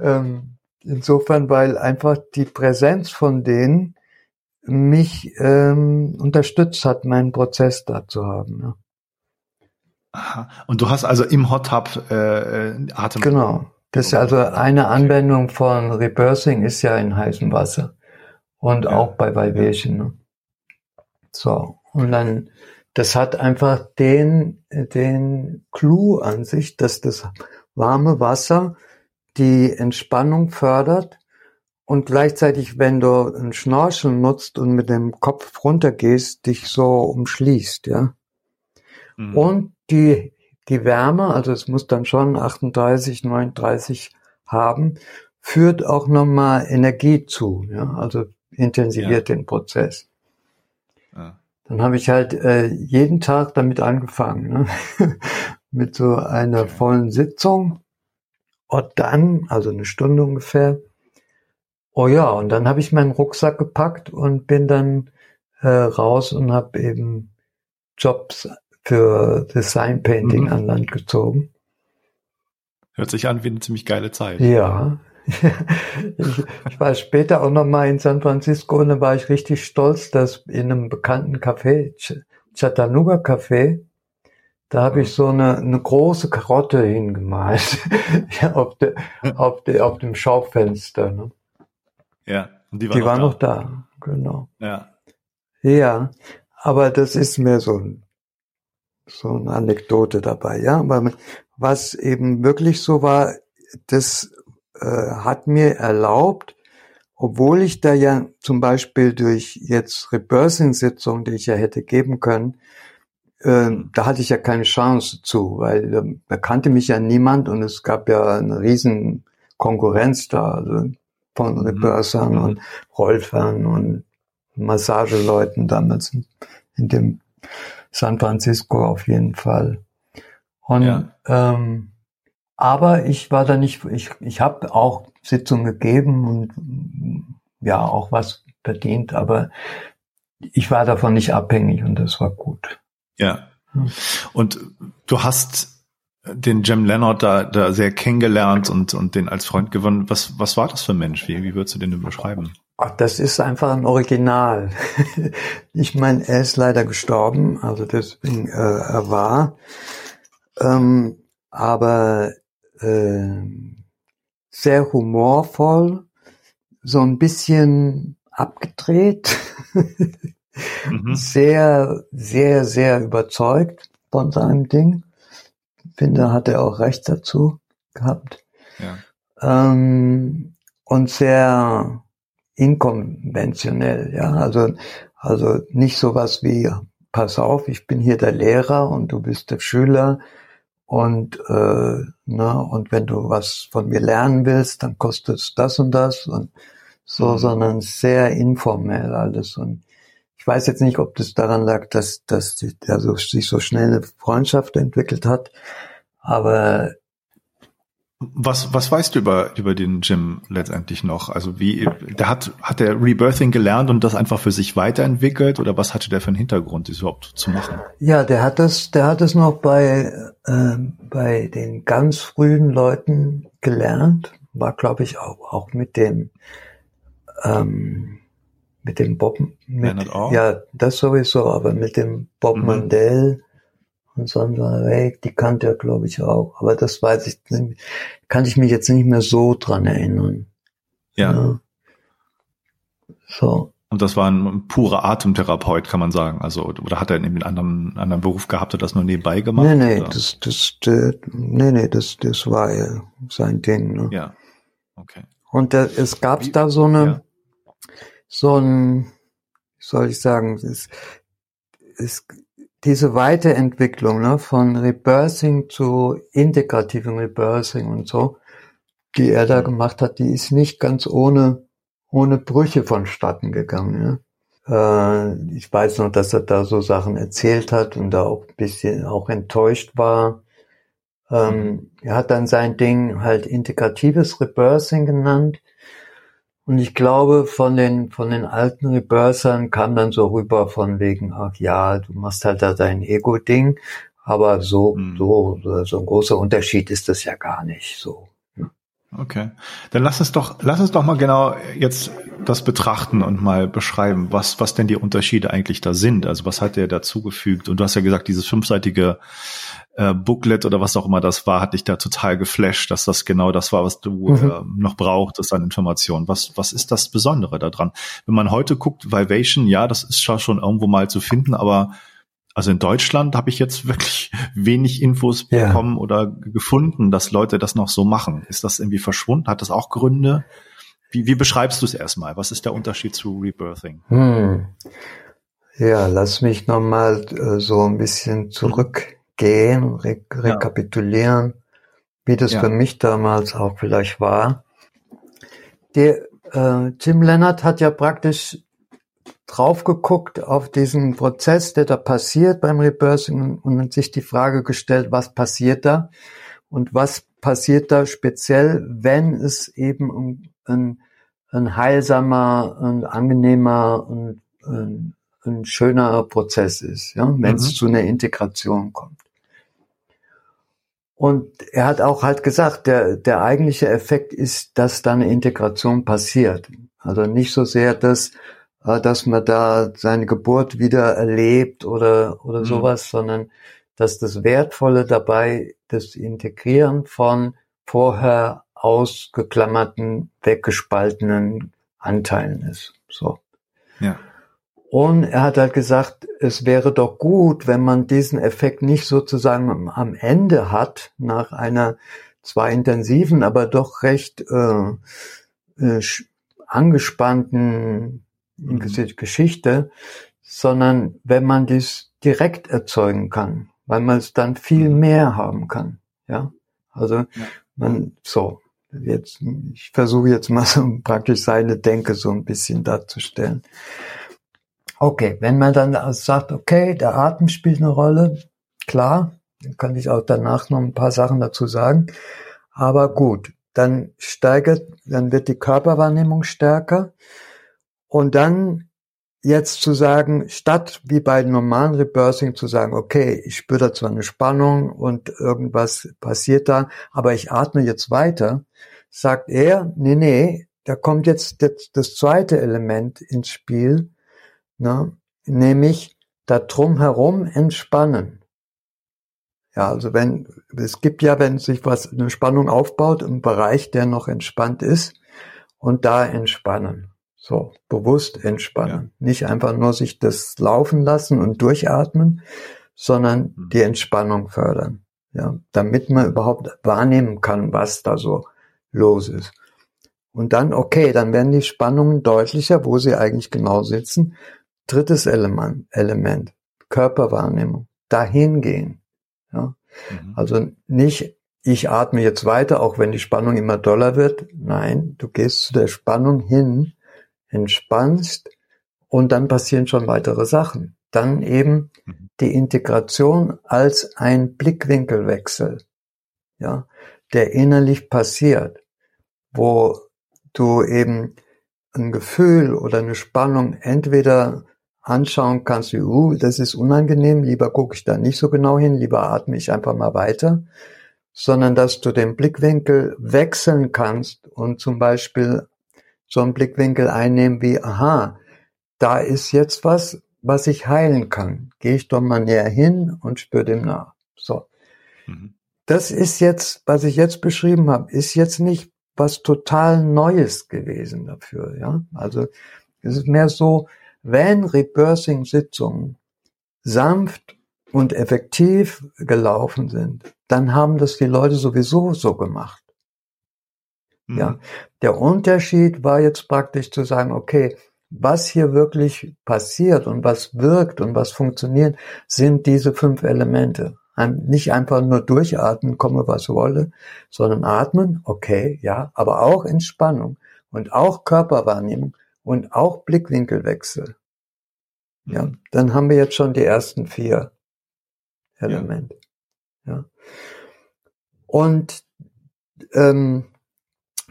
ähm, insofern, weil einfach die Präsenz von denen mich ähm, unterstützt hat, meinen Prozess da zu haben. Ja. Aha. Und du hast also im Hot Tub äh, äh Atem. Genau. Das ist also eine Anwendung von Reversing ist ja in heißem Wasser und ja. auch bei Vibration. Ne? So. Und dann, das hat einfach den, den Clou an sich, dass das warme Wasser die Entspannung fördert und gleichzeitig, wenn du ein Schnorcheln nutzt und mit dem Kopf runtergehst, dich so umschließt, ja. Mhm. Und die, die Wärme, also es muss dann schon 38, 39 haben, führt auch nochmal Energie zu, ja, also intensiviert ja. den Prozess. Dann habe ich halt äh, jeden Tag damit angefangen, ne? mit so einer vollen Sitzung. Und dann, also eine Stunde ungefähr. Oh ja, und dann habe ich meinen Rucksack gepackt und bin dann äh, raus und habe eben Jobs für Design Painting mhm. an Land gezogen. Hört sich an wie eine ziemlich geile Zeit. Ja, ich, ich war später auch noch mal in San Francisco und da war ich richtig stolz, dass in einem bekannten Café, Ch Chattanooga Café, da habe ich so eine, eine große Karotte hingemalt ja, auf, de, auf, de, auf dem Schaufenster. Ne? Ja, und die war, die noch, war da. noch da. Genau. Ja. Ja, aber das ist mir so ein so eine Anekdote dabei, ja. Aber was eben wirklich so war, das äh, hat mir erlaubt, obwohl ich da ja zum Beispiel durch jetzt Rebirthing-Sitzungen, die ich ja hätte geben können, äh, da hatte ich ja keine Chance zu, weil äh, da kannte mich ja niemand und es gab ja eine riesen Konkurrenz da also von mhm. Rebirthern mhm. und Rolfern und Massageleuten damals in, in dem San Francisco auf jeden Fall. Und ja. ähm, aber ich war da nicht, ich, ich habe auch Sitzungen gegeben und ja, auch was verdient, aber ich war davon nicht abhängig und das war gut. Ja. Und du hast den Jim Leonard da, da sehr kennengelernt und, und den als Freund gewonnen. Was, was war das für ein Mensch? Wie, wie würdest du den beschreiben? Ach, das ist einfach ein Original. ich meine, er ist leider gestorben, also deswegen äh, er war. Ähm, aber äh, sehr humorvoll, so ein bisschen abgedreht, mhm. sehr, sehr, sehr überzeugt von seinem Ding. Finde, hat er auch recht dazu gehabt. Ja. Ähm, und sehr inkonventionell, ja, also, also nicht sowas wie, pass auf, ich bin hier der Lehrer und du bist der Schüler und, äh, ne, und wenn du was von mir lernen willst, dann kostet es das und das und so, mhm. sondern sehr informell alles. Und ich weiß jetzt nicht, ob das daran lag, dass, dass die, also sich so schnell eine Freundschaft entwickelt hat, aber was, was weißt du über, über den Jim letztendlich noch? Also wie, der hat, hat der Rebirthing gelernt und das einfach für sich weiterentwickelt oder was hatte der für einen Hintergrund, das überhaupt zu machen? Ja, der hat das, der hat es noch bei, äh, bei den ganz frühen Leuten gelernt, war glaube ich auch, auch mit dem, ähm, mit dem Bob, mit, ja, das sowieso, aber mit dem Bob mhm. Mandel, und Sandra Rake, die kannte er, glaube ich, auch. Aber das weiß ich, kann ich mich jetzt nicht mehr so dran erinnern. Ja. ja. So. Und das war ein purer Atemtherapeut, kann man sagen. Also, oder hat er einen anderen, anderen Beruf gehabt, hat das nur nebenbei gemacht? Nee, nee, das, das, das, nee, nee, das, das war ja sein Ding, ne? Ja. Okay. Und da, es gab da so eine, ja. so ein, wie soll ich sagen, es, es, diese Weiterentwicklung ne, von Rebirthing zu integrativem Rebirthing und so, die er da gemacht hat, die ist nicht ganz ohne, ohne Brüche vonstatten gegangen. Ne? Äh, ich weiß noch, dass er da so Sachen erzählt hat und da auch ein bisschen auch enttäuscht war. Ähm, er hat dann sein Ding halt integratives Rebirthing genannt und ich glaube, von den, von den alten Rebörsern kam dann so rüber von wegen, ach ja, du machst halt da dein Ego-Ding, aber so, hm. so, so ein großer Unterschied ist das ja gar nicht so. Okay. Dann lass uns doch, lass uns doch mal genau jetzt das betrachten und mal beschreiben, was, was denn die Unterschiede eigentlich da sind. Also was hat der dazugefügt? Und du hast ja gesagt, dieses fünfseitige äh, Booklet oder was auch immer das war, hat dich da total geflasht, dass das genau das war, was du mhm. äh, noch brauchtest an Informationen. Was, was ist das Besondere daran? Wenn man heute guckt, Vivation, ja, das ist schon irgendwo mal zu finden, aber also in Deutschland habe ich jetzt wirklich wenig Infos ja. bekommen oder gefunden, dass Leute das noch so machen. Ist das irgendwie verschwunden? Hat das auch Gründe? Wie, wie beschreibst du es erstmal? Was ist der Unterschied zu Rebirthing? Hm. Ja, lass mich nochmal äh, so ein bisschen zurückgehen, re rekapitulieren, wie das ja. für mich damals auch vielleicht war. Der äh, Tim Leonard hat ja praktisch drauf geguckt auf diesen Prozess, der da passiert beim Rebirthing und sich die Frage gestellt, was passiert da und was passiert da speziell, wenn es eben ein, ein heilsamer und angenehmer und ein, ein schöner Prozess ist, ja, wenn es mhm. zu einer Integration kommt. Und er hat auch halt gesagt, der, der eigentliche Effekt ist, dass da eine Integration passiert. Also nicht so sehr, dass äh, dass man da seine Geburt wieder erlebt oder, oder mhm. sowas, sondern dass das Wertvolle dabei das Integrieren von vorher ausgeklammerten, weggespaltenen Anteilen ist. So. Ja. Und er hat halt gesagt, es wäre doch gut, wenn man diesen Effekt nicht sozusagen am Ende hat, nach einer zwar intensiven, aber doch recht äh, äh, angespannten mhm. Geschichte, sondern wenn man dies direkt erzeugen kann, weil man es dann viel mhm. mehr haben kann. Ja, also ja. man so jetzt ich versuche jetzt mal so praktisch seine Denke so ein bisschen darzustellen. Okay, wenn man dann sagt, okay, der Atem spielt eine Rolle, klar, dann kann ich auch danach noch ein paar Sachen dazu sagen. Aber gut, dann steigert, dann wird die Körperwahrnehmung stärker und dann jetzt zu sagen, statt wie bei normalen Reversing zu sagen, okay, ich spüre da zwar eine Spannung und irgendwas passiert da, aber ich atme jetzt weiter, sagt er, nee, nee, da kommt jetzt das, das zweite Element ins Spiel, ne, nämlich da drum herum entspannen. Ja, also wenn, es gibt ja, wenn sich was, eine Spannung aufbaut, ein Bereich, der noch entspannt ist, und da entspannen. So, bewusst entspannen. Ja. Nicht einfach nur sich das laufen lassen und durchatmen, sondern mhm. die Entspannung fördern. Ja, damit man überhaupt wahrnehmen kann, was da so los ist. Und dann, okay, dann werden die Spannungen deutlicher, wo sie eigentlich genau sitzen. Drittes Element, Element Körperwahrnehmung. Dahin gehen. Ja? Mhm. Also nicht, ich atme jetzt weiter, auch wenn die Spannung immer doller wird. Nein, du gehst zu der Spannung hin, entspannst und dann passieren schon weitere Sachen. Dann eben mhm. die Integration als ein Blickwinkelwechsel, ja, der innerlich passiert, wo du eben ein Gefühl oder eine Spannung entweder anschauen kannst, wie, uh, das ist unangenehm, lieber gucke ich da nicht so genau hin, lieber atme ich einfach mal weiter, sondern dass du den Blickwinkel wechseln kannst und zum Beispiel so einen Blickwinkel einnehmen wie, aha, da ist jetzt was, was ich heilen kann. Gehe ich doch mal näher hin und spüre dem nach. So. Mhm. Das ist jetzt, was ich jetzt beschrieben habe, ist jetzt nicht was total Neues gewesen dafür, ja. Also, es ist mehr so, wenn Rebirthing-Sitzungen sanft und effektiv gelaufen sind, dann haben das die Leute sowieso so gemacht. Mhm. Ja, der Unterschied war jetzt praktisch zu sagen, okay, was hier wirklich passiert und was wirkt und was funktioniert, sind diese fünf Elemente. Nicht einfach nur durchatmen, komme was wolle, sondern atmen, okay, ja, aber auch Entspannung und auch Körperwahrnehmung und auch Blickwinkelwechsel. Ja, mhm. dann haben wir jetzt schon die ersten vier Elemente. Ja. ja. Und ähm,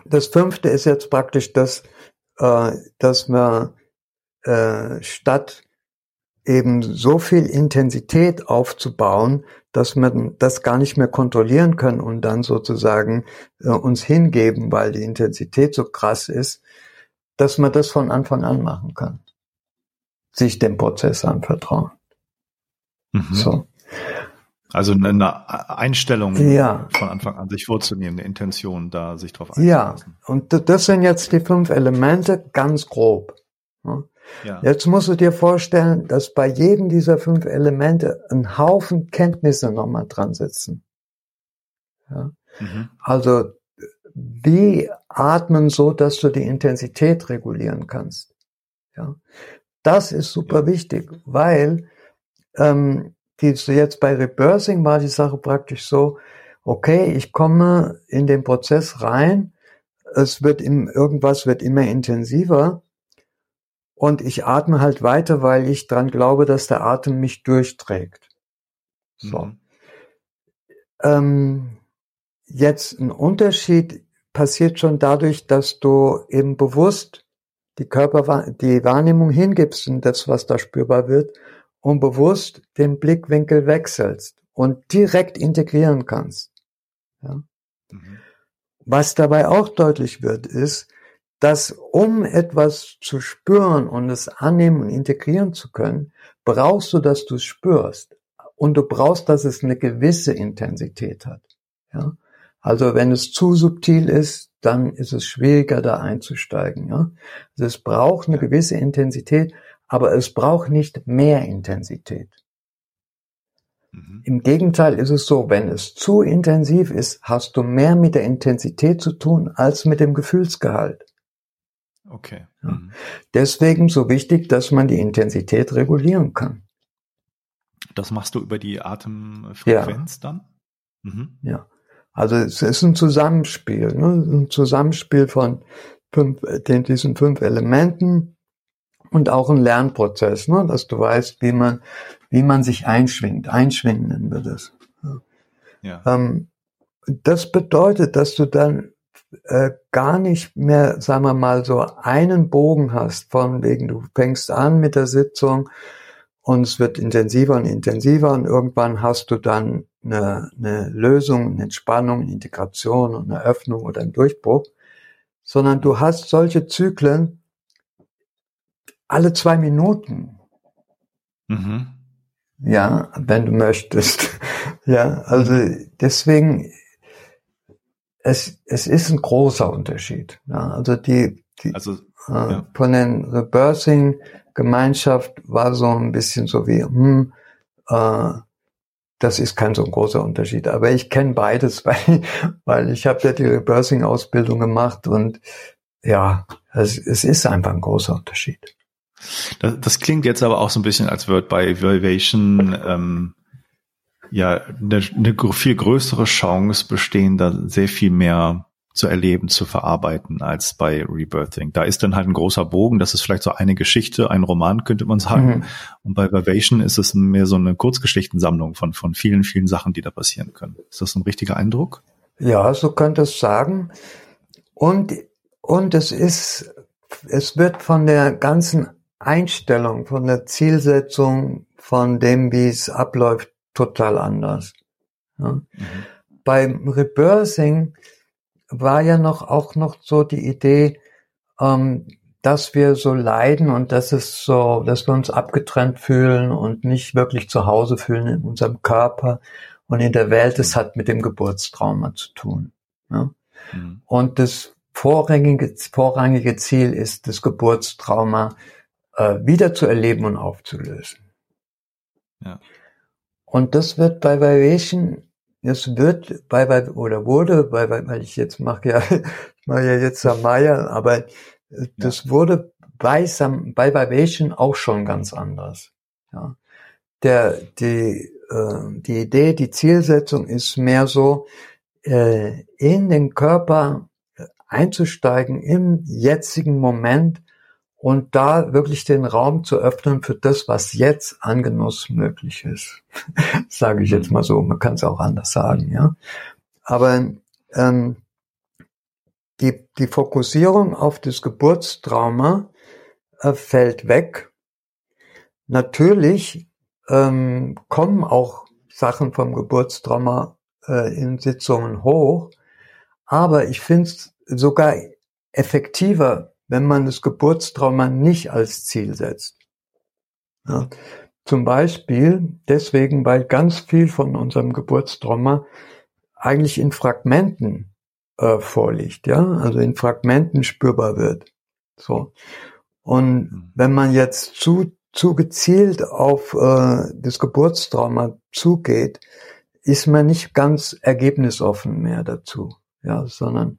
das fünfte ist jetzt praktisch das, äh, dass man äh, statt eben so viel Intensität aufzubauen, dass man das gar nicht mehr kontrollieren kann und dann sozusagen äh, uns hingeben, weil die Intensität so krass ist, dass man das von Anfang an machen kann. Sich dem Prozess anvertrauen. Mhm. So. Also eine Einstellung ja. von Anfang an sich vorzunehmen, eine Intention, da sich drauf einzulassen. Ja, und das sind jetzt die fünf Elemente, ganz grob. Ja. Jetzt musst du dir vorstellen, dass bei jedem dieser fünf Elemente ein Haufen Kenntnisse nochmal dran sitzen. Ja? Mhm. Also wie atmen so, dass du die Intensität regulieren kannst. Ja, das ist super wichtig, weil ähm, die, so jetzt bei Rebirthing war die Sache praktisch so, okay, ich komme in den Prozess rein, es wird im, irgendwas wird immer intensiver und ich atme halt weiter, weil ich dran glaube, dass der Atem mich durchträgt. So. Mhm. Ähm, jetzt ein Unterschied passiert schon dadurch, dass du eben bewusst die Körper, die Wahrnehmung hingibst und das, was da spürbar wird, und bewusst den Blickwinkel wechselst und direkt integrieren kannst. Ja? Mhm. Was dabei auch deutlich wird, ist, dass um etwas zu spüren und es annehmen und integrieren zu können, brauchst du, dass du es spürst. Und du brauchst, dass es eine gewisse Intensität hat. Ja? Also wenn es zu subtil ist, dann ist es schwieriger, da einzusteigen. Ja? Also es braucht eine gewisse Intensität, aber es braucht nicht mehr Intensität. Mhm. Im Gegenteil ist es so, wenn es zu intensiv ist, hast du mehr mit der Intensität zu tun als mit dem Gefühlsgehalt. Okay. Ja. Mhm. Deswegen so wichtig, dass man die Intensität regulieren kann. Das machst du über die Atemfrequenz ja. dann? Mhm. Ja. Also es ist ein Zusammenspiel, ne? ein Zusammenspiel von fünf, den, diesen fünf Elementen und auch ein Lernprozess, ne? dass du weißt, wie man, wie man sich einschwingt. Einschwingen nennen wir das. Ja. Ähm, das bedeutet, dass du dann äh, gar nicht mehr, sagen wir mal, so einen Bogen hast, von wegen, du fängst an mit der Sitzung und es wird intensiver und intensiver und irgendwann hast du dann eine, eine Lösung, eine Entspannung, eine Integration und eine Öffnung oder einen Durchbruch, sondern du hast solche Zyklen alle zwei Minuten. Mhm. Ja, wenn du möchtest. ja, also deswegen, es, es ist ein großer Unterschied. Ja, also die, die also, äh, ja. von den Rebirthing Gemeinschaft war so ein bisschen so wie, hm, äh, das ist kein so großer Unterschied. Aber ich kenne beides, weil, weil ich habe ja die Rebirthing-Ausbildung gemacht und ja, es, es ist einfach ein großer Unterschied. Das, das klingt jetzt aber auch so ein bisschen, als würde bei Valuation ähm, ja eine, eine viel größere Chance bestehen, da sehr viel mehr zu erleben, zu verarbeiten als bei Rebirthing. Da ist dann halt ein großer Bogen, das ist vielleicht so eine Geschichte, ein Roman könnte man sagen. Mhm. Und bei Vivation ist es mehr so eine Kurzgeschichtensammlung von, von vielen, vielen Sachen, die da passieren können. Ist das ein richtiger Eindruck? Ja, so könnte es sagen. Und, und es ist, es wird von der ganzen Einstellung, von der Zielsetzung, von dem, wie es abläuft, total anders. Ja. Mhm. Beim Rebirthing war ja noch auch noch so die Idee, ähm, dass wir so leiden und dass es so, dass wir uns abgetrennt fühlen und nicht wirklich zu Hause fühlen in unserem Körper und in der Welt. Es hat mit dem Geburtstrauma zu tun. Ja? Mhm. Und das vorrangige, vorrangige Ziel ist, das Geburtstrauma äh, wieder zu erleben und aufzulösen. Ja. Und das wird bei Vivation es wird bei, bei oder wurde, bei, weil ich jetzt mache ja, ich mache ja jetzt Samaya, aber das ja. wurde bei, Sam, bei Vivation auch schon ganz anders. Ja. Der, die, äh, die Idee, die Zielsetzung ist mehr so, äh, in den Körper einzusteigen im jetzigen Moment und da wirklich den Raum zu öffnen für das, was jetzt an Genuss möglich ist. Sage ich jetzt mal so, man kann es auch anders sagen, ja. Aber ähm, die, die Fokussierung auf das Geburtstrauma äh, fällt weg. Natürlich ähm, kommen auch Sachen vom Geburtstrauma äh, in Sitzungen hoch, aber ich finde es sogar effektiver, wenn man das Geburtstrauma nicht als Ziel setzt. Ja. Zum Beispiel deswegen, weil ganz viel von unserem Geburtstrauma eigentlich in Fragmenten äh, vorliegt, ja, also in Fragmenten spürbar wird. So. Und mhm. wenn man jetzt zu, zu gezielt auf äh, das Geburtstrauma zugeht, ist man nicht ganz ergebnisoffen mehr dazu, ja, sondern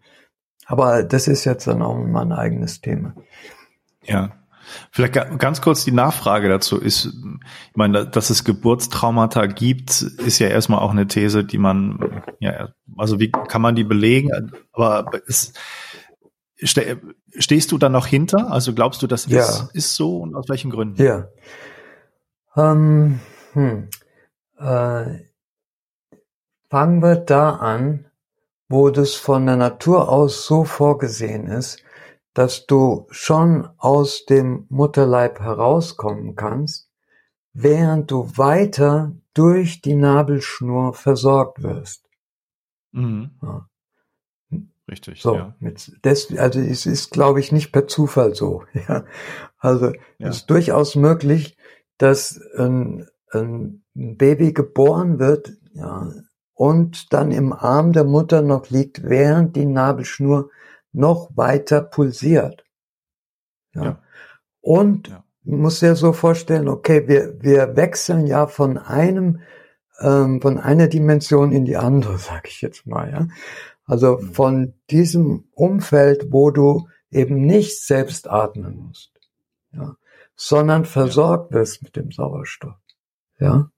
aber das ist jetzt dann auch mal ein eigenes Thema. Ja. Vielleicht ganz kurz die Nachfrage dazu ist, ich meine, dass es Geburtstraumata gibt, ist ja erstmal auch eine These, die man, ja, also wie kann man die belegen? Aber ist, stehst du da noch hinter? Also glaubst du, das ja. ist, ist so und aus welchen Gründen? Ja. Ähm, hm. äh, fangen wir da an, wo das von der Natur aus so vorgesehen ist, dass du schon aus dem Mutterleib herauskommen kannst, während du weiter durch die Nabelschnur versorgt wirst. Mhm. Ja. Richtig. So, ja. mit des, also es ist, glaube ich, nicht per Zufall so. Ja. Also ja. es ist durchaus möglich, dass ein, ein Baby geboren wird, ja, und dann im Arm der Mutter noch liegt, während die Nabelschnur noch weiter pulsiert. Ja. ja. Und ja. muss dir so vorstellen, okay, wir, wir wechseln ja von einem, ähm, von einer Dimension in die andere, sag ich jetzt mal, ja. Also mhm. von diesem Umfeld, wo du eben nicht selbst atmen musst, ja, sondern versorgt wirst mit dem Sauerstoff, ja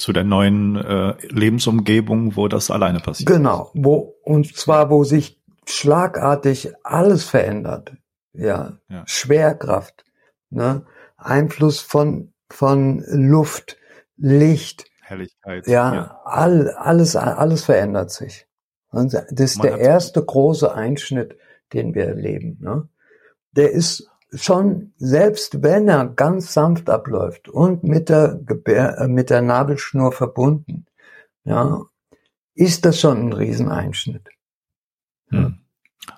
zu der neuen äh, Lebensumgebung, wo das alleine passiert. Genau, wo und zwar wo sich schlagartig alles verändert. Ja, ja. Schwerkraft, ne? Einfluss von von Luft, Licht, Helligkeit. Ja, ja, All, alles, alles verändert sich. Und das ist Man der erste große Einschnitt, den wir erleben. Ne? Der ist schon, selbst wenn er ganz sanft abläuft und mit der, Gebär, äh, mit der Nabelschnur verbunden, ja, ist das schon ein Rieseneinschnitt. Hm.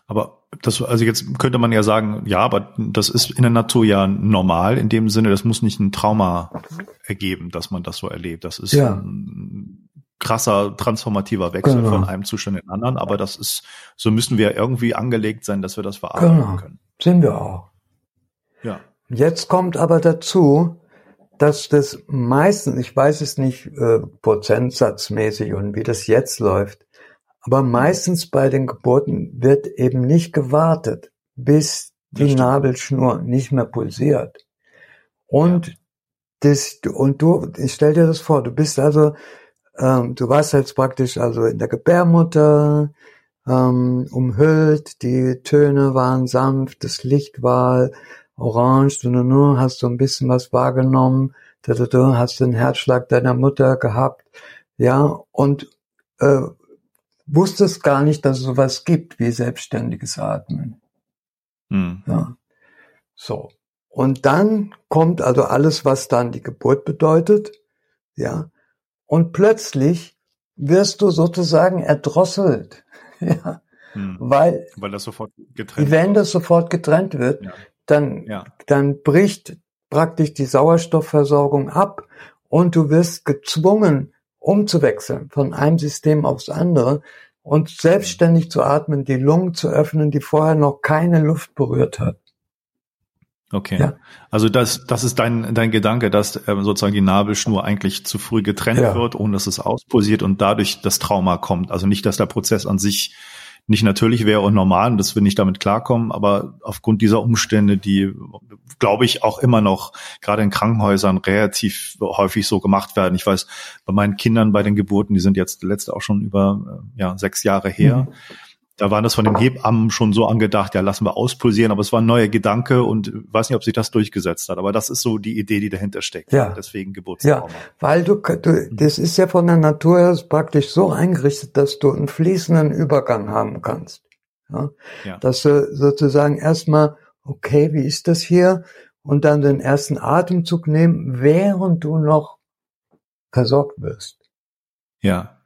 Aber das, also jetzt könnte man ja sagen, ja, aber das ist in der Natur ja normal in dem Sinne, das muss nicht ein Trauma ergeben, dass man das so erlebt. Das ist ja. ein krasser transformativer Wechsel genau. von einem Zustand in den anderen, aber das ist, so müssen wir irgendwie angelegt sein, dass wir das verarbeiten genau. können. Sind wir auch. Ja. Jetzt kommt aber dazu, dass das meistens, ich weiß es nicht äh, prozentsatzmäßig und wie das jetzt läuft, aber meistens bei den Geburten wird eben nicht gewartet, bis die Nabelschnur nicht mehr pulsiert. Und ja. das, und du, ich stell dir das vor, du bist also, ähm, du warst jetzt praktisch also in der Gebärmutter, ähm, umhüllt, die Töne waren sanft, das Licht war orange, du nur hast so ein bisschen was wahrgenommen, du, du, du hast den Herzschlag deiner Mutter gehabt, ja, und äh, wusstest gar nicht, dass es sowas gibt wie selbstständiges Atmen. Hm. Ja. So. Und dann kommt also alles, was dann die Geburt bedeutet, ja. Und plötzlich wirst du sozusagen erdrosselt, ja. Hm. Weil, weil das sofort getrennt wenn wird. das sofort getrennt wird, ja. Dann, ja. dann bricht praktisch die Sauerstoffversorgung ab und du wirst gezwungen, umzuwechseln von einem System aufs andere und selbstständig zu atmen, die Lungen zu öffnen, die vorher noch keine Luft berührt hat. Okay. Ja. Also das, das ist dein, dein Gedanke, dass äh, sozusagen die Nabelschnur eigentlich zu früh getrennt ja. wird, ohne dass es auspulsiert und dadurch das Trauma kommt. Also nicht, dass der Prozess an sich nicht natürlich wäre und normal und dass wir nicht damit klarkommen, aber aufgrund dieser Umstände, die, glaube ich, auch immer noch gerade in Krankenhäusern relativ häufig so gemacht werden. Ich weiß, bei meinen Kindern bei den Geburten, die sind jetzt letzte auch schon über äh, ja, sechs Jahre her. Mhm da war das von den Hebammen schon so angedacht, ja, lassen wir auspulsieren, aber es war ein neuer Gedanke und weiß nicht, ob sich das durchgesetzt hat. Aber das ist so die Idee, die dahinter steckt. Ja. Deswegen Geburtstrauma. Ja, weil du, du, das ist ja von der Natur her praktisch so eingerichtet, dass du einen fließenden Übergang haben kannst. Ja? ja. Dass du sozusagen erstmal, okay, wie ist das hier? Und dann den ersten Atemzug nehmen, während du noch versorgt wirst. Ja.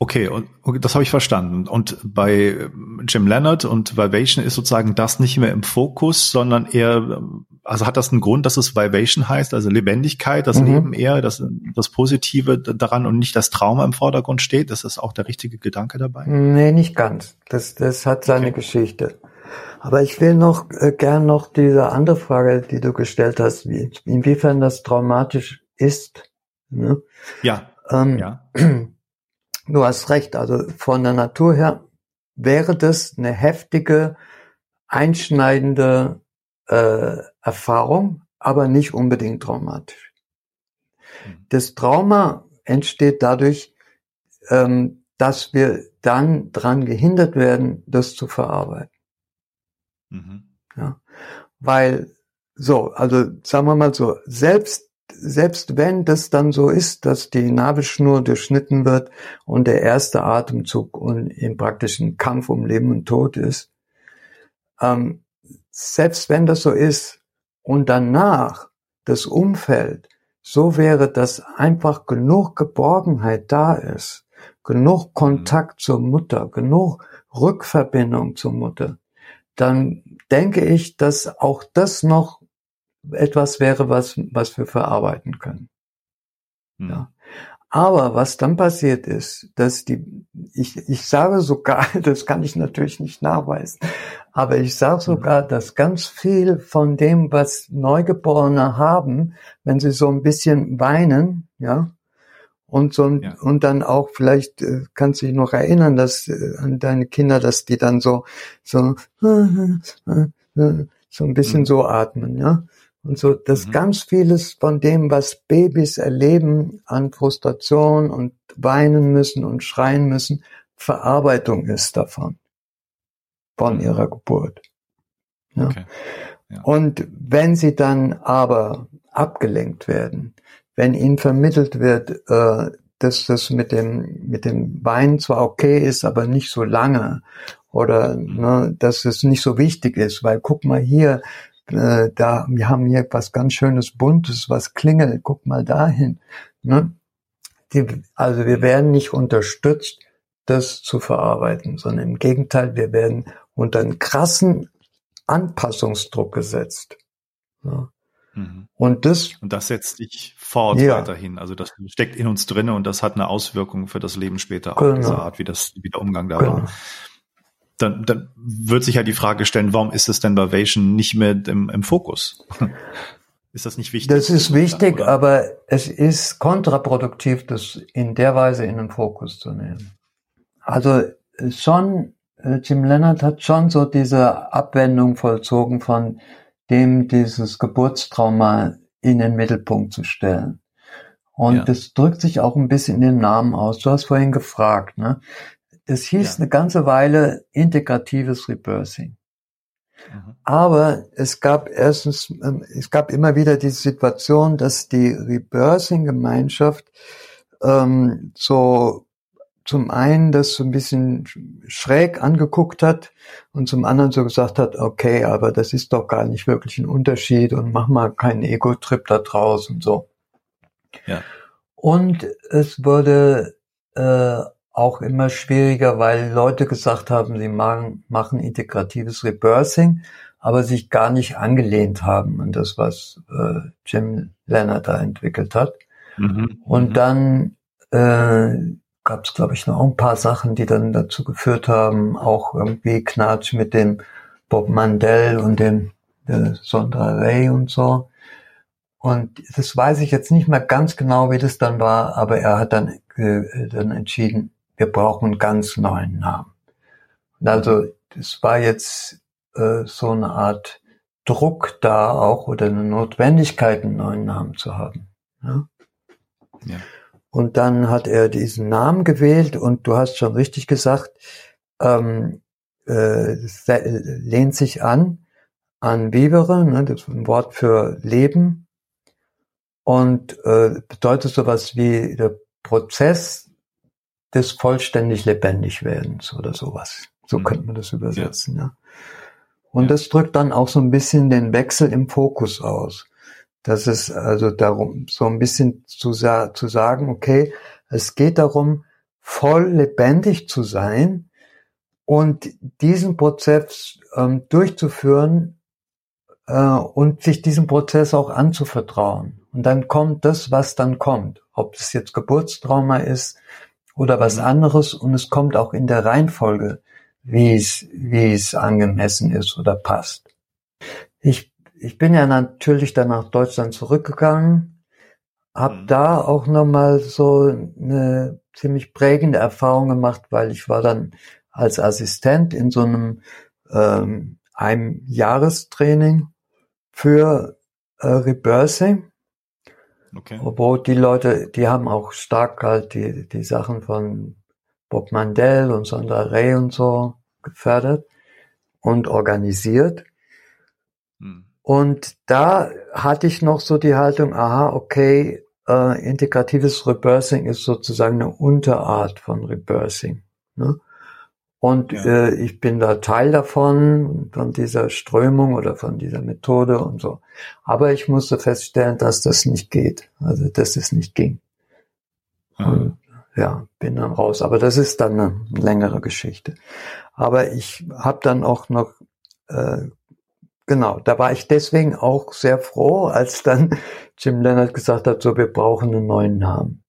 Okay, und das habe ich verstanden. Und bei Jim Leonard und Vivation ist sozusagen das nicht mehr im Fokus, sondern eher, also hat das einen Grund, dass es Vivation heißt, also Lebendigkeit, das mhm. Leben eher, das, das Positive daran und nicht das Trauma im Vordergrund steht? Das ist auch der richtige Gedanke dabei? Nee, nicht ganz. Das, das hat seine okay. Geschichte. Aber ich will noch äh, gern noch diese andere Frage, die du gestellt hast, wie, inwiefern das traumatisch ist. Ne? Ja. Ähm, ja. Du hast recht, also von der Natur her wäre das eine heftige, einschneidende äh, Erfahrung, aber nicht unbedingt traumatisch. Mhm. Das Trauma entsteht dadurch, ähm, dass wir dann dran gehindert werden, das zu verarbeiten. Mhm. Ja, weil so, also sagen wir mal so, selbst selbst wenn das dann so ist, dass die Nabelschnur durchschnitten wird und der erste Atemzug und im praktischen Kampf um Leben und Tod ist, ähm, selbst wenn das so ist und danach das Umfeld so wäre, dass einfach genug Geborgenheit da ist, genug Kontakt zur Mutter, genug Rückverbindung zur Mutter, dann denke ich, dass auch das noch etwas wäre, was, was wir verarbeiten können. Mhm. Ja. Aber was dann passiert ist, dass die, ich, ich sage sogar, das kann ich natürlich nicht nachweisen, aber ich sage hm. sogar, dass ganz viel von dem, was Neugeborene haben, wenn sie so ein bisschen weinen, ja, und so ja. und dann auch vielleicht äh, kannst du dich noch erinnern, dass äh, an deine Kinder, dass die dann so so so ein bisschen mhm. so atmen, ja. Und so, dass mhm. ganz vieles von dem, was Babys erleben an Frustration und weinen müssen und schreien müssen, Verarbeitung ist davon. Von mhm. ihrer Geburt. Ja. Okay. Ja. Und wenn sie dann aber abgelenkt werden, wenn ihnen vermittelt wird, äh, dass das mit dem, mit dem Wein zwar okay ist, aber nicht so lange oder ne, dass es nicht so wichtig ist, weil guck mal hier, äh, da, wir haben hier was ganz schönes Buntes, was klingelt, guck mal dahin. Ne? Die, also wir werden nicht unterstützt, das zu verarbeiten, sondern im Gegenteil, wir werden unter einen krassen Anpassungsdruck gesetzt. Ja. Mhm. Und das und das setzt dich fort ja. weiterhin. Also das steckt in uns drinne und das hat eine Auswirkung für das Leben später auch, genau. diese Art, wie das, wie der Umgang da genau. war. Dann, dann wird sich ja die Frage stellen, warum ist es denn bei Vation nicht mehr im, im Fokus? Ist das nicht wichtig? Das ist wichtig, oder? aber es ist kontraproduktiv, das in der Weise in den Fokus zu nehmen. Also schon, äh, Jim Leonard hat schon so diese Abwendung vollzogen von dem dieses Geburtstrauma in den Mittelpunkt zu stellen. Und ja. das drückt sich auch ein bisschen in den Namen aus. Du hast vorhin gefragt, ne? Das hieß ja. eine ganze Weile integratives Reversing. Mhm. Aber es gab erstens, ähm, es gab immer wieder die Situation, dass die Reversing-Gemeinschaft ähm, so zum einen das so ein bisschen schräg angeguckt hat und zum anderen so gesagt hat, okay, aber das ist doch gar nicht wirklich ein Unterschied und mach mal keinen Ego-Trip da draus und so. Ja. Und es wurde äh, auch immer schwieriger, weil Leute gesagt haben, sie machen, machen integratives Reversing, aber sich gar nicht angelehnt haben an das, was äh, Jim Leonard da entwickelt hat. Mhm. Und mhm. dann äh, gab es, glaube ich, noch ein paar Sachen, die dann dazu geführt haben, auch irgendwie Knatsch mit dem Bob Mandel und dem äh, Sondra Ray und so. Und das weiß ich jetzt nicht mehr ganz genau, wie das dann war, aber er hat dann, äh, dann entschieden, wir brauchen einen ganz neuen Namen. Und also das war jetzt äh, so eine Art Druck da auch oder eine Notwendigkeit, einen neuen Namen zu haben. Ja? ja. Und dann hat er diesen Namen gewählt und du hast schon richtig gesagt, ähm, äh, lehnt sich an an Vivere, ne, das ist ein Wort für Leben und äh, bedeutet sowas wie der Prozess des vollständig lebendig werdens oder sowas. So mhm. könnte man das übersetzen. Ja. ja. Und ja. das drückt dann auch so ein bisschen den Wechsel im Fokus aus. Das ist also darum, so ein bisschen zu, sa zu sagen, okay, es geht darum, voll lebendig zu sein und diesen Prozess ähm, durchzuführen äh, und sich diesem Prozess auch anzuvertrauen. Und dann kommt das, was dann kommt. Ob es jetzt Geburtstrauma ist oder was anderes und es kommt auch in der Reihenfolge, wie es, wie es angemessen ist oder passt. Ich ich bin ja natürlich dann nach Deutschland zurückgegangen, habe mhm. da auch nochmal so eine ziemlich prägende Erfahrung gemacht, weil ich war dann als Assistent in so einem ähm, einem Jahrestraining für äh, Rebirthing. Okay. Obwohl die Leute, die haben auch stark halt die, die Sachen von Bob Mandel und Sondra Ray und so gefördert und organisiert. Hm. Und da hatte ich noch so die Haltung, aha, okay, äh, integratives Reversing ist sozusagen eine Unterart von Reversing. Ne? Und ja. äh, ich bin da Teil davon, von dieser Strömung oder von dieser Methode und so. Aber ich musste feststellen, dass das nicht geht. Also, dass es nicht ging. Mhm. Und ja, bin dann raus. Aber das ist dann eine längere Geschichte. Aber ich habe dann auch noch äh, Genau, da war ich deswegen auch sehr froh, als dann Jim Leonard gesagt hat, so wir brauchen einen neuen Namen.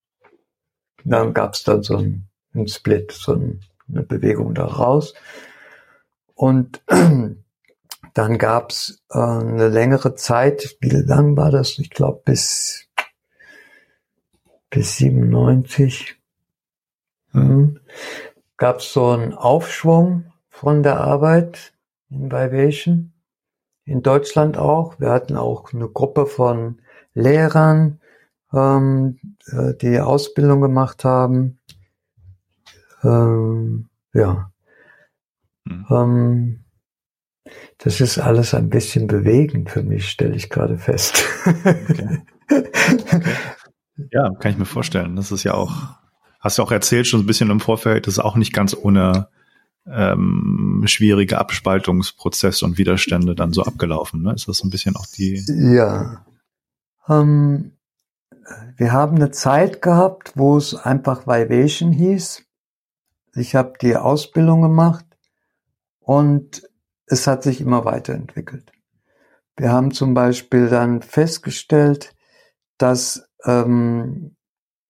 Dann gab es dann so einen, einen Split, so eine Bewegung da raus. Und dann gab es äh, eine längere Zeit, wie lang war das? Ich glaube bis bis 97 hm, gab es so einen Aufschwung von der Arbeit in Vibration in Deutschland auch. Wir hatten auch eine Gruppe von Lehrern, ähm, äh, die Ausbildung gemacht haben. Ähm, ja. Mhm. Ähm, das ist alles ein bisschen bewegend für mich, stelle ich gerade fest. Okay. Okay. Ja, kann ich mir vorstellen. Das ist ja auch, hast du auch erzählt schon ein bisschen im Vorfeld, das ist auch nicht ganz ohne ähm, schwierige Abspaltungsprozesse und Widerstände dann so abgelaufen. Ne? Ist das ein bisschen auch die? Ja. Ähm, wir haben eine Zeit gehabt, wo es einfach Vivation hieß. Ich habe die Ausbildung gemacht und es hat sich immer weiterentwickelt. Wir haben zum Beispiel dann festgestellt, dass ähm,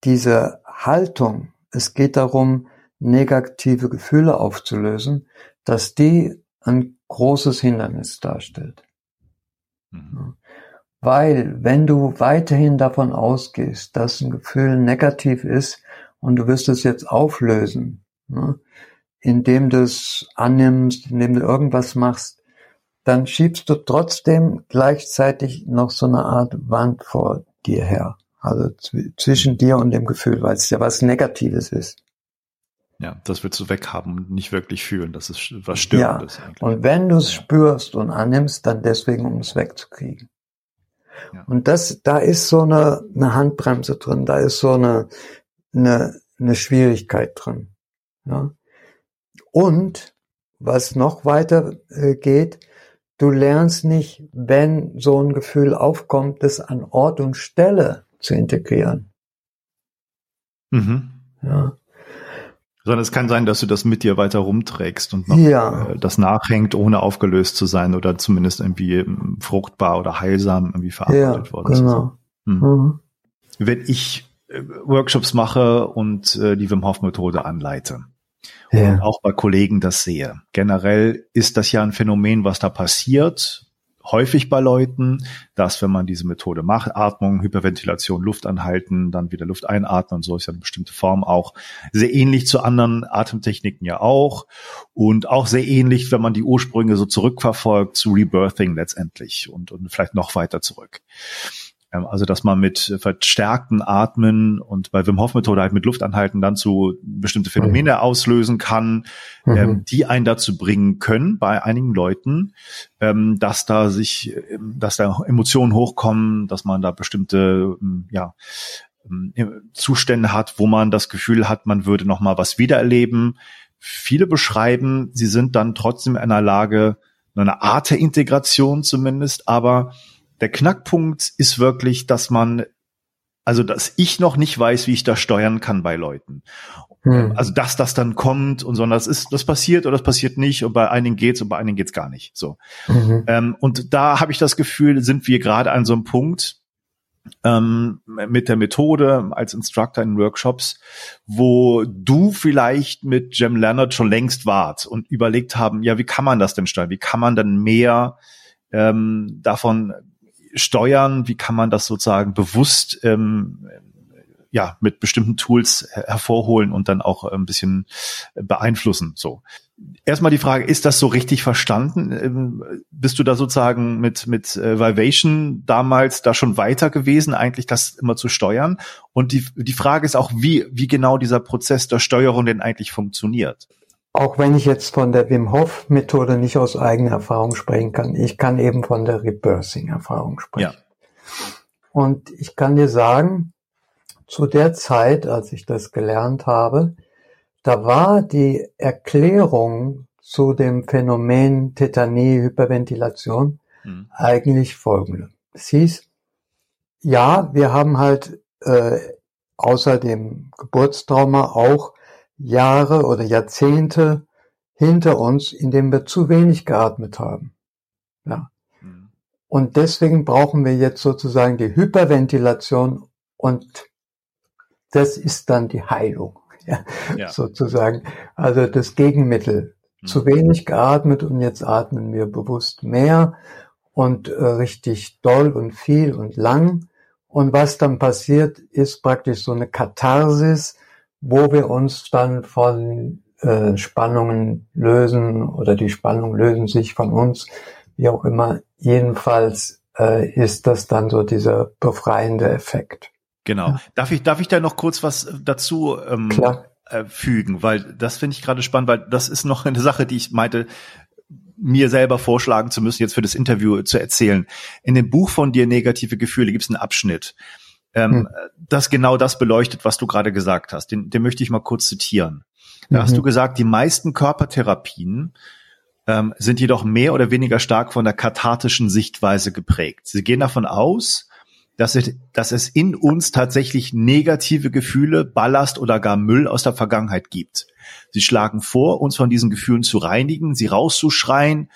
diese Haltung, es geht darum, negative Gefühle aufzulösen, dass die ein großes Hindernis darstellt. Mhm. Weil wenn du weiterhin davon ausgehst, dass ein Gefühl negativ ist und du wirst es jetzt auflösen, indem du es annimmst, indem du irgendwas machst, dann schiebst du trotzdem gleichzeitig noch so eine Art Wand vor dir her. Also zwischen dir und dem Gefühl, weil es ja was Negatives ist. Ja, das willst du weghaben und nicht wirklich fühlen. Das ist was Störendes ja. eigentlich. Und wenn du es ja. spürst und annimmst, dann deswegen, um es wegzukriegen. Ja. Und das, da ist so eine, eine Handbremse drin, da ist so eine, eine, eine Schwierigkeit drin. Ja. Und was noch weiter äh, geht, du lernst nicht, wenn so ein Gefühl aufkommt, das an Ort und Stelle zu integrieren. Mhm. Ja. Sondern es kann sein, dass du das mit dir weiter rumträgst und noch, ja. äh, das nachhängt, ohne aufgelöst zu sein oder zumindest irgendwie ähm, fruchtbar oder heilsam irgendwie verarbeitet ja, worden genau. Hm. Mhm. Wenn ich äh, Workshops mache und die Wim Hof Methode anleite, ja. und auch bei Kollegen das sehe. Generell ist das ja ein Phänomen, was da passiert, häufig bei Leuten, dass wenn man diese Methode macht, Atmung, Hyperventilation, Luft anhalten, dann wieder Luft einatmen und so ist ja eine bestimmte Form auch sehr ähnlich zu anderen Atemtechniken ja auch und auch sehr ähnlich, wenn man die Ursprünge so zurückverfolgt zu Rebirthing letztendlich und, und vielleicht noch weiter zurück. Ähm, also, dass man mit verstärkten Atmen und bei Wim Hof Methode halt mit Luft anhalten dann zu bestimmte Phänomene mhm. auslösen kann, mhm. ähm, die einen dazu bringen können, bei einigen Leuten, ähm, dass da sich, ähm, dass da Emotionen hochkommen, dass man da bestimmte, ähm, ja, ähm, Zustände hat, wo man das Gefühl hat, man würde noch mal was wiedererleben. Viele beschreiben, sie sind dann trotzdem in einer Lage, eine Art der Integration zumindest, aber der Knackpunkt ist wirklich, dass man, also dass ich noch nicht weiß, wie ich das steuern kann bei Leuten. Hm. Also dass das dann kommt und sondern das ist, das passiert oder das passiert nicht und bei einigen geht's und bei einigen geht's gar nicht. So. Mhm. Ähm, und da habe ich das Gefühl, sind wir gerade an so einem Punkt, ähm, mit der Methode als Instructor in Workshops, wo du vielleicht mit Jem Leonard schon längst wart und überlegt haben, ja, wie kann man das denn steuern? Wie kann man dann mehr ähm, davon steuern? Wie kann man das sozusagen bewusst ähm, ja mit bestimmten Tools hervorholen und dann auch ein bisschen beeinflussen? So. Erstmal die Frage, ist das so richtig verstanden? Ähm, bist du da sozusagen mit, mit äh, Vivation damals da schon weiter gewesen, eigentlich das immer zu steuern? Und die, die Frage ist auch, wie, wie genau dieser Prozess der Steuerung denn eigentlich funktioniert? Auch wenn ich jetzt von der Wim Hof Methode nicht aus eigener Erfahrung sprechen kann, ich kann eben von der Rebirthing Erfahrung sprechen. Ja. Und ich kann dir sagen, zu der Zeit, als ich das gelernt habe, da war die Erklärung zu dem Phänomen Tetanie, Hyperventilation mhm. eigentlich folgende. Es hieß, ja, wir haben halt äh, außer dem Geburtstrauma auch Jahre oder Jahrzehnte hinter uns, in denen wir zu wenig geatmet haben. Ja. Mhm. Und deswegen brauchen wir jetzt sozusagen die Hyperventilation und das ist dann die Heilung, ja, ja. sozusagen. Also das Gegenmittel. Mhm. Zu wenig geatmet und jetzt atmen wir bewusst mehr und äh, richtig doll und viel und lang. Und was dann passiert, ist praktisch so eine Katharsis, wo wir uns dann von äh, Spannungen lösen oder die Spannungen lösen sich von uns, wie auch immer. Jedenfalls äh, ist das dann so dieser befreiende Effekt. Genau. Ja. Darf ich, darf ich da noch kurz was dazu ähm, äh, fügen? Weil das finde ich gerade spannend, weil das ist noch eine Sache, die ich meinte, mir selber vorschlagen zu müssen, jetzt für das Interview zu erzählen. In dem Buch von dir Negative Gefühle gibt es einen Abschnitt, ähm, hm. das genau das beleuchtet, was du gerade gesagt hast. Den, den möchte ich mal kurz zitieren. Da mhm. hast du gesagt, die meisten Körpertherapien ähm, sind jedoch mehr oder weniger stark von der kathartischen Sichtweise geprägt. Sie gehen davon aus, dass es, dass es in uns tatsächlich negative Gefühle, Ballast oder gar Müll aus der Vergangenheit gibt. Sie schlagen vor, uns von diesen Gefühlen zu reinigen, sie rauszuschreien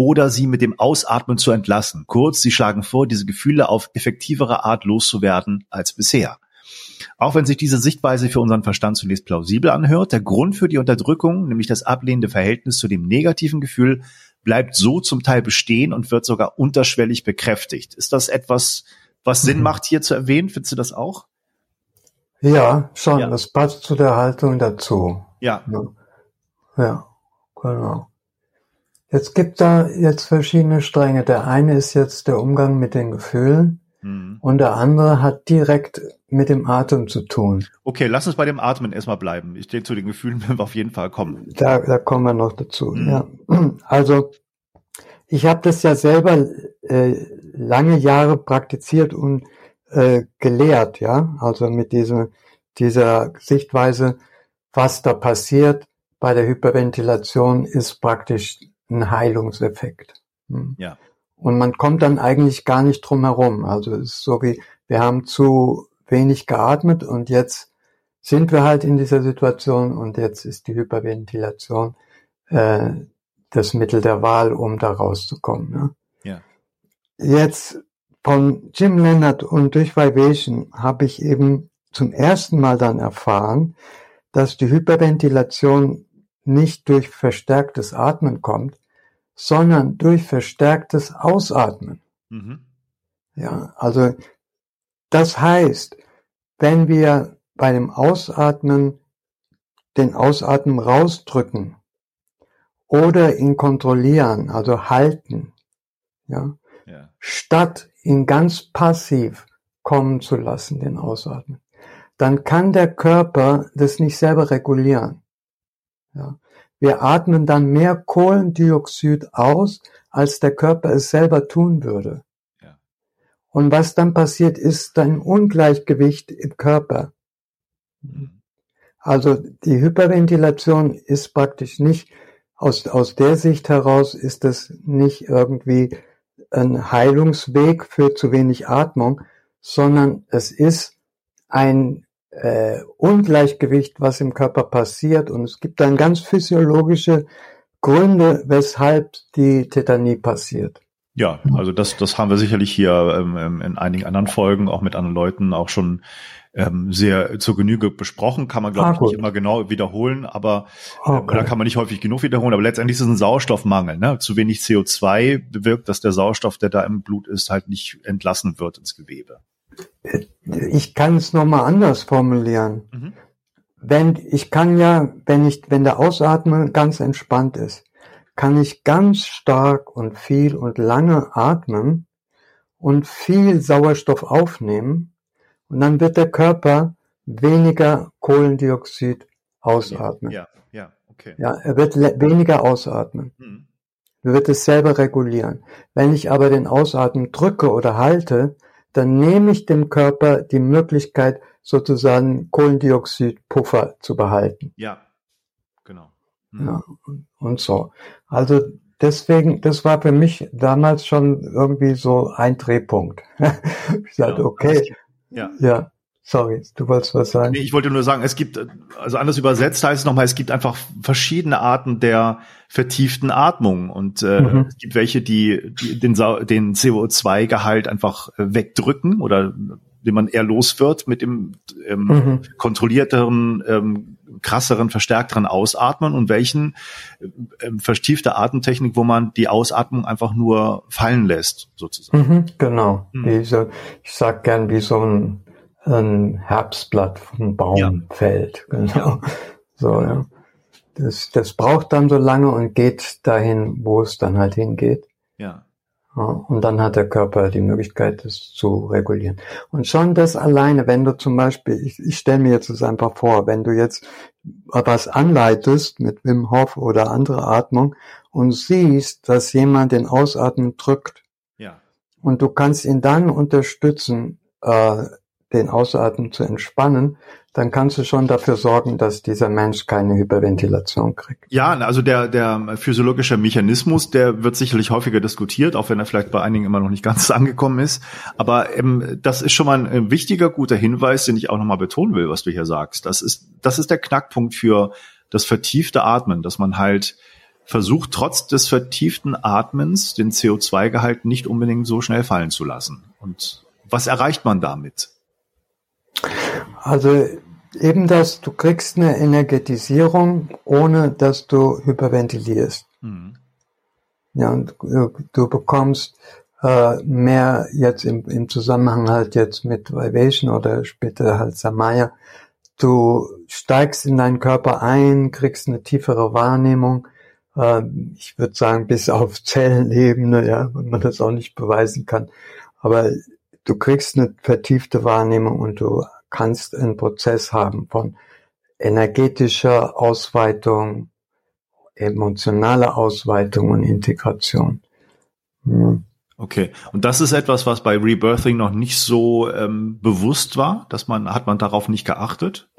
oder sie mit dem Ausatmen zu entlassen. Kurz, sie schlagen vor, diese Gefühle auf effektivere Art loszuwerden als bisher. Auch wenn sich diese Sichtweise für unseren Verstand zunächst plausibel anhört, der Grund für die Unterdrückung, nämlich das ablehnende Verhältnis zu dem negativen Gefühl, bleibt so zum Teil bestehen und wird sogar unterschwellig bekräftigt. Ist das etwas, was Sinn mhm. macht hier zu erwähnen? Findest du das auch? Ja, schon. Ja. Das passt zu der Haltung dazu. Ja. Ja, ja genau. Jetzt gibt da jetzt verschiedene Stränge. Der eine ist jetzt der Umgang mit den Gefühlen mhm. und der andere hat direkt mit dem Atem zu tun. Okay, lass uns bei dem Atmen erstmal bleiben. Ich denke, zu den Gefühlen werden wir auf jeden Fall kommen. Da, da kommen wir noch dazu. Mhm. Ja. Also ich habe das ja selber äh, lange Jahre praktiziert und äh, gelehrt, ja, also mit dieser, dieser Sichtweise, was da passiert bei der Hyperventilation, ist praktisch ein Heilungseffekt. Hm. Ja. Und man kommt dann eigentlich gar nicht drum herum. Also es ist so wie, wir haben zu wenig geatmet und jetzt sind wir halt in dieser Situation und jetzt ist die Hyperventilation äh, das Mittel der Wahl, um da rauszukommen. Ne? Ja. Jetzt von Jim Leonard und durch Vibration habe ich eben zum ersten Mal dann erfahren, dass die Hyperventilation nicht durch verstärktes Atmen kommt, sondern durch verstärktes Ausatmen. Mhm. Ja, also das heißt, wenn wir bei dem Ausatmen den Ausatmen rausdrücken oder ihn kontrollieren, also halten, ja, ja. statt ihn ganz passiv kommen zu lassen, den Ausatmen, dann kann der Körper das nicht selber regulieren. Ja. Wir atmen dann mehr Kohlendioxid aus, als der Körper es selber tun würde. Und was dann passiert, ist ein Ungleichgewicht im Körper. Also die Hyperventilation ist praktisch nicht, aus, aus der Sicht heraus ist es nicht irgendwie ein Heilungsweg für zu wenig Atmung, sondern es ist ein äh, Ungleichgewicht, was im Körper passiert. Und es gibt dann ganz physiologische Gründe, weshalb die Tetanie passiert. Ja, also das, das haben wir sicherlich hier ähm, ähm, in einigen anderen Folgen auch mit anderen Leuten auch schon ähm, sehr zur Genüge besprochen. Kann man, glaube ah, ich, nicht immer genau wiederholen, aber okay. äh, oder kann man nicht häufig genug wiederholen. Aber letztendlich ist es ein Sauerstoffmangel. Ne? Zu wenig CO2 bewirkt, dass der Sauerstoff, der da im Blut ist, halt nicht entlassen wird ins Gewebe. Ich kann es nochmal anders formulieren. Mhm. Wenn ich kann ja, wenn ich, wenn der Ausatmen ganz entspannt ist, kann ich ganz stark und viel und lange atmen und viel Sauerstoff aufnehmen und dann wird der Körper weniger Kohlendioxid ausatmen. Ja, ja, okay. Ja, er wird weniger ausatmen. Mhm. Er wird es selber regulieren. Wenn ich aber den Ausatmen drücke oder halte, dann nehme ich dem Körper die Möglichkeit, sozusagen Kohlendioxidpuffer zu behalten. Ja, genau. Mhm. Ja, und so. Also deswegen, das war für mich damals schon irgendwie so ein Drehpunkt. ich sagte, genau. okay, ja. ja. Sorry, du wolltest was sagen. Nee, ich wollte nur sagen, es gibt, also anders übersetzt heißt es nochmal, es gibt einfach verschiedene Arten der vertieften Atmung und äh, mhm. es gibt welche, die, die den, den CO2-Gehalt einfach wegdrücken oder den man eher los wird mit dem ähm, mhm. kontrollierteren, ähm, krasseren, verstärkteren Ausatmen und welchen ähm, vertiefte Atemtechnik, wo man die Ausatmung einfach nur fallen lässt, sozusagen. Mhm, genau. Mhm. So, ich sag gern wie so ein, ein Herbstblatt vom Baum ja. fällt. Genau. Ja. So, ja. Das, das braucht dann so lange und geht dahin, wo es dann halt hingeht. Ja. Und dann hat der Körper die Möglichkeit, das zu regulieren. Und schon das alleine, wenn du zum Beispiel, ich, ich stelle mir jetzt das einfach vor, wenn du jetzt was anleitest mit Wim Hof oder andere Atmung und siehst, dass jemand den Ausatmen drückt. Ja. Und du kannst ihn dann unterstützen, äh, den Ausatmen zu entspannen, dann kannst du schon dafür sorgen, dass dieser Mensch keine Hyperventilation kriegt. Ja, also der, der physiologische Mechanismus, der wird sicherlich häufiger diskutiert, auch wenn er vielleicht bei einigen immer noch nicht ganz angekommen ist. Aber ähm, das ist schon mal ein wichtiger, guter Hinweis, den ich auch nochmal betonen will, was du hier sagst. Das ist, das ist der Knackpunkt für das vertiefte Atmen, dass man halt versucht, trotz des vertieften Atmens den CO2-Gehalt nicht unbedingt so schnell fallen zu lassen. Und was erreicht man damit? Also eben das, du kriegst eine Energetisierung, ohne dass du hyperventilierst. Mhm. Ja, und du bekommst äh, mehr jetzt im, im Zusammenhang halt jetzt mit Vivation oder später halt Samaya. Du steigst in deinen Körper ein, kriegst eine tiefere Wahrnehmung. Äh, ich würde sagen, bis auf Zellenebene, ja, wenn man das auch nicht beweisen kann. Aber du kriegst eine vertiefte Wahrnehmung und du kannst einen Prozess haben von energetischer Ausweitung, emotionaler Ausweitung und Integration. Hm. Okay, und das ist etwas, was bei Rebirthing noch nicht so ähm, bewusst war, dass man hat man darauf nicht geachtet?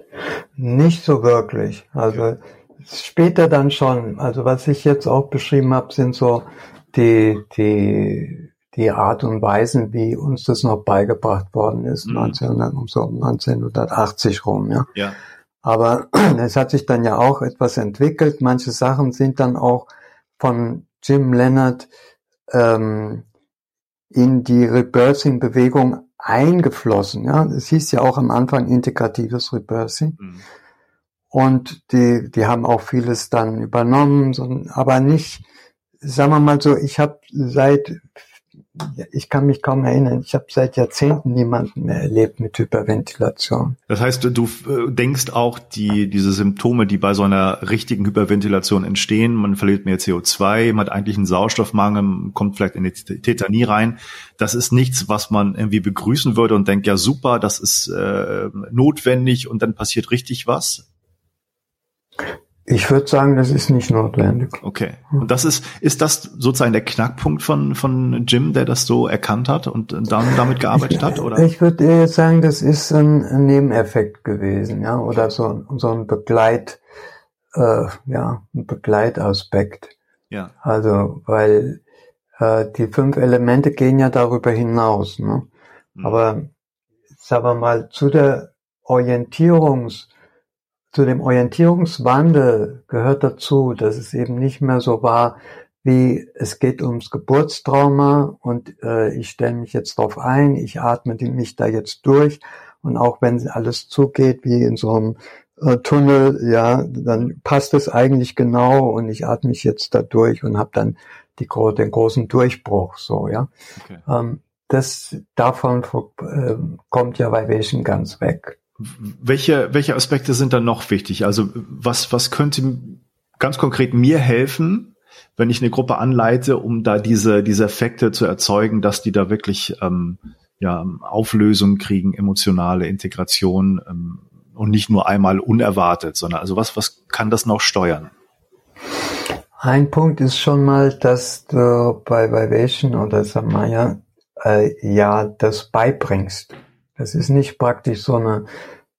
Nicht so wirklich. Also okay. später dann schon. Also was ich jetzt auch beschrieben habe, sind so die die die Art und Weisen, wie uns das noch beigebracht worden ist, mhm. 1900, um so 1980 rum, ja. ja. Aber es hat sich dann ja auch etwas entwickelt. Manche Sachen sind dann auch von Jim Leonard ähm, in die Rebirthing-Bewegung eingeflossen. Ja, es hieß ja auch am Anfang integratives Rebirthing. Mhm. Und die, die haben auch vieles dann übernommen, aber nicht, sagen wir mal so, ich habe seit ich kann mich kaum erinnern. Ich habe seit Jahrzehnten niemanden mehr erlebt mit Hyperventilation. Das heißt, du äh, denkst auch die diese Symptome, die bei so einer richtigen Hyperventilation entstehen, man verliert mehr CO2, man hat eigentlich einen Sauerstoffmangel, kommt vielleicht in die Tetanie rein. Das ist nichts, was man irgendwie begrüßen würde und denkt, ja super, das ist äh, notwendig und dann passiert richtig was. Ich würde sagen, das ist nicht notwendig. Okay. Und das ist, ist das sozusagen der Knackpunkt von, von Jim, der das so erkannt hat und dann damit gearbeitet hat, oder? Ich würde jetzt sagen, das ist ein, Nebeneffekt gewesen, ja, oder so, so ein Begleit, äh, ja, ein Begleitaspekt. Ja. Also, weil äh, die fünf Elemente gehen ja darüber hinaus, ne? Mhm. Aber sagen wir mal, zu der Orientierungs- zu dem Orientierungswandel gehört dazu, dass es eben nicht mehr so war, wie es geht ums Geburtstrauma und äh, ich stelle mich jetzt drauf ein, ich atme mich da jetzt durch und auch wenn alles zugeht wie in so einem äh, Tunnel, ja, dann passt es eigentlich genau und ich atme mich jetzt da durch und habe dann die, den großen Durchbruch, so, ja. Okay. Ähm, das davon äh, kommt ja bei welchen ganz weg. Welche, welche Aspekte sind dann noch wichtig? Also was, was könnte ganz konkret mir helfen, wenn ich eine Gruppe anleite, um da diese, diese Effekte zu erzeugen, dass die da wirklich ähm, ja, Auflösung kriegen, emotionale Integration ähm, und nicht nur einmal unerwartet, sondern also was, was kann das noch steuern? Ein Punkt ist schon mal, dass du bei Vivation oder Samaya äh, ja das beibringst. Das ist nicht praktisch so eine,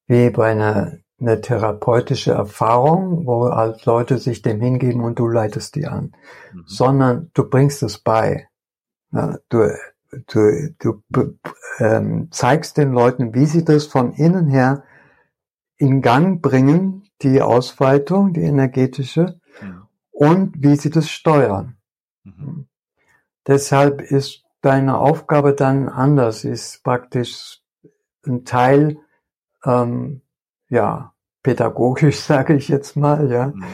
wie bei einer, eine therapeutische Erfahrung, wo halt Leute sich dem hingeben und du leitest die an, mhm. sondern du bringst es bei. Ja, du, du, du ähm, zeigst den Leuten, wie sie das von innen her in Gang bringen, die Ausweitung, die energetische, mhm. und wie sie das steuern. Mhm. Deshalb ist deine Aufgabe dann anders, ist praktisch ein Teil, ähm, ja, pädagogisch sage ich jetzt mal, ja, mhm.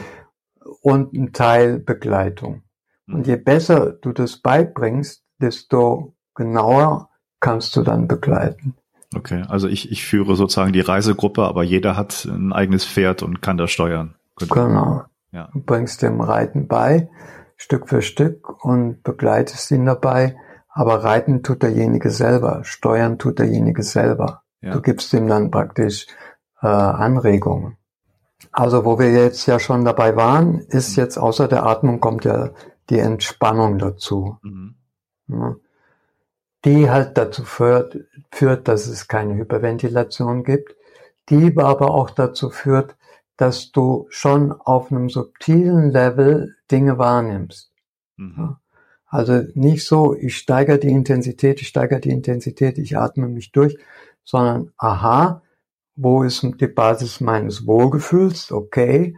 und ein Teil Begleitung. Mhm. Und je besser du das beibringst, desto genauer kannst du dann begleiten. Okay, also ich, ich führe sozusagen die Reisegruppe, aber jeder hat ein eigenes Pferd und kann das steuern. Genau. genau. Ja. Du bringst dem Reiten bei, Stück für Stück und begleitest ihn dabei. Aber reiten tut derjenige selber, steuern tut derjenige selber. Ja. Du gibst ihm dann praktisch äh, Anregungen. Also wo wir jetzt ja schon dabei waren, ist mhm. jetzt außer der Atmung kommt ja die Entspannung dazu. Mhm. Ja. die halt dazu führt, führt, dass es keine Hyperventilation gibt, die aber auch dazu führt, dass du schon auf einem subtilen Level Dinge wahrnimmst. Mhm. Also nicht so, ich steigere die Intensität, ich steigere die Intensität, ich atme mich durch, sondern aha, wo ist die Basis meines Wohlgefühls? Okay,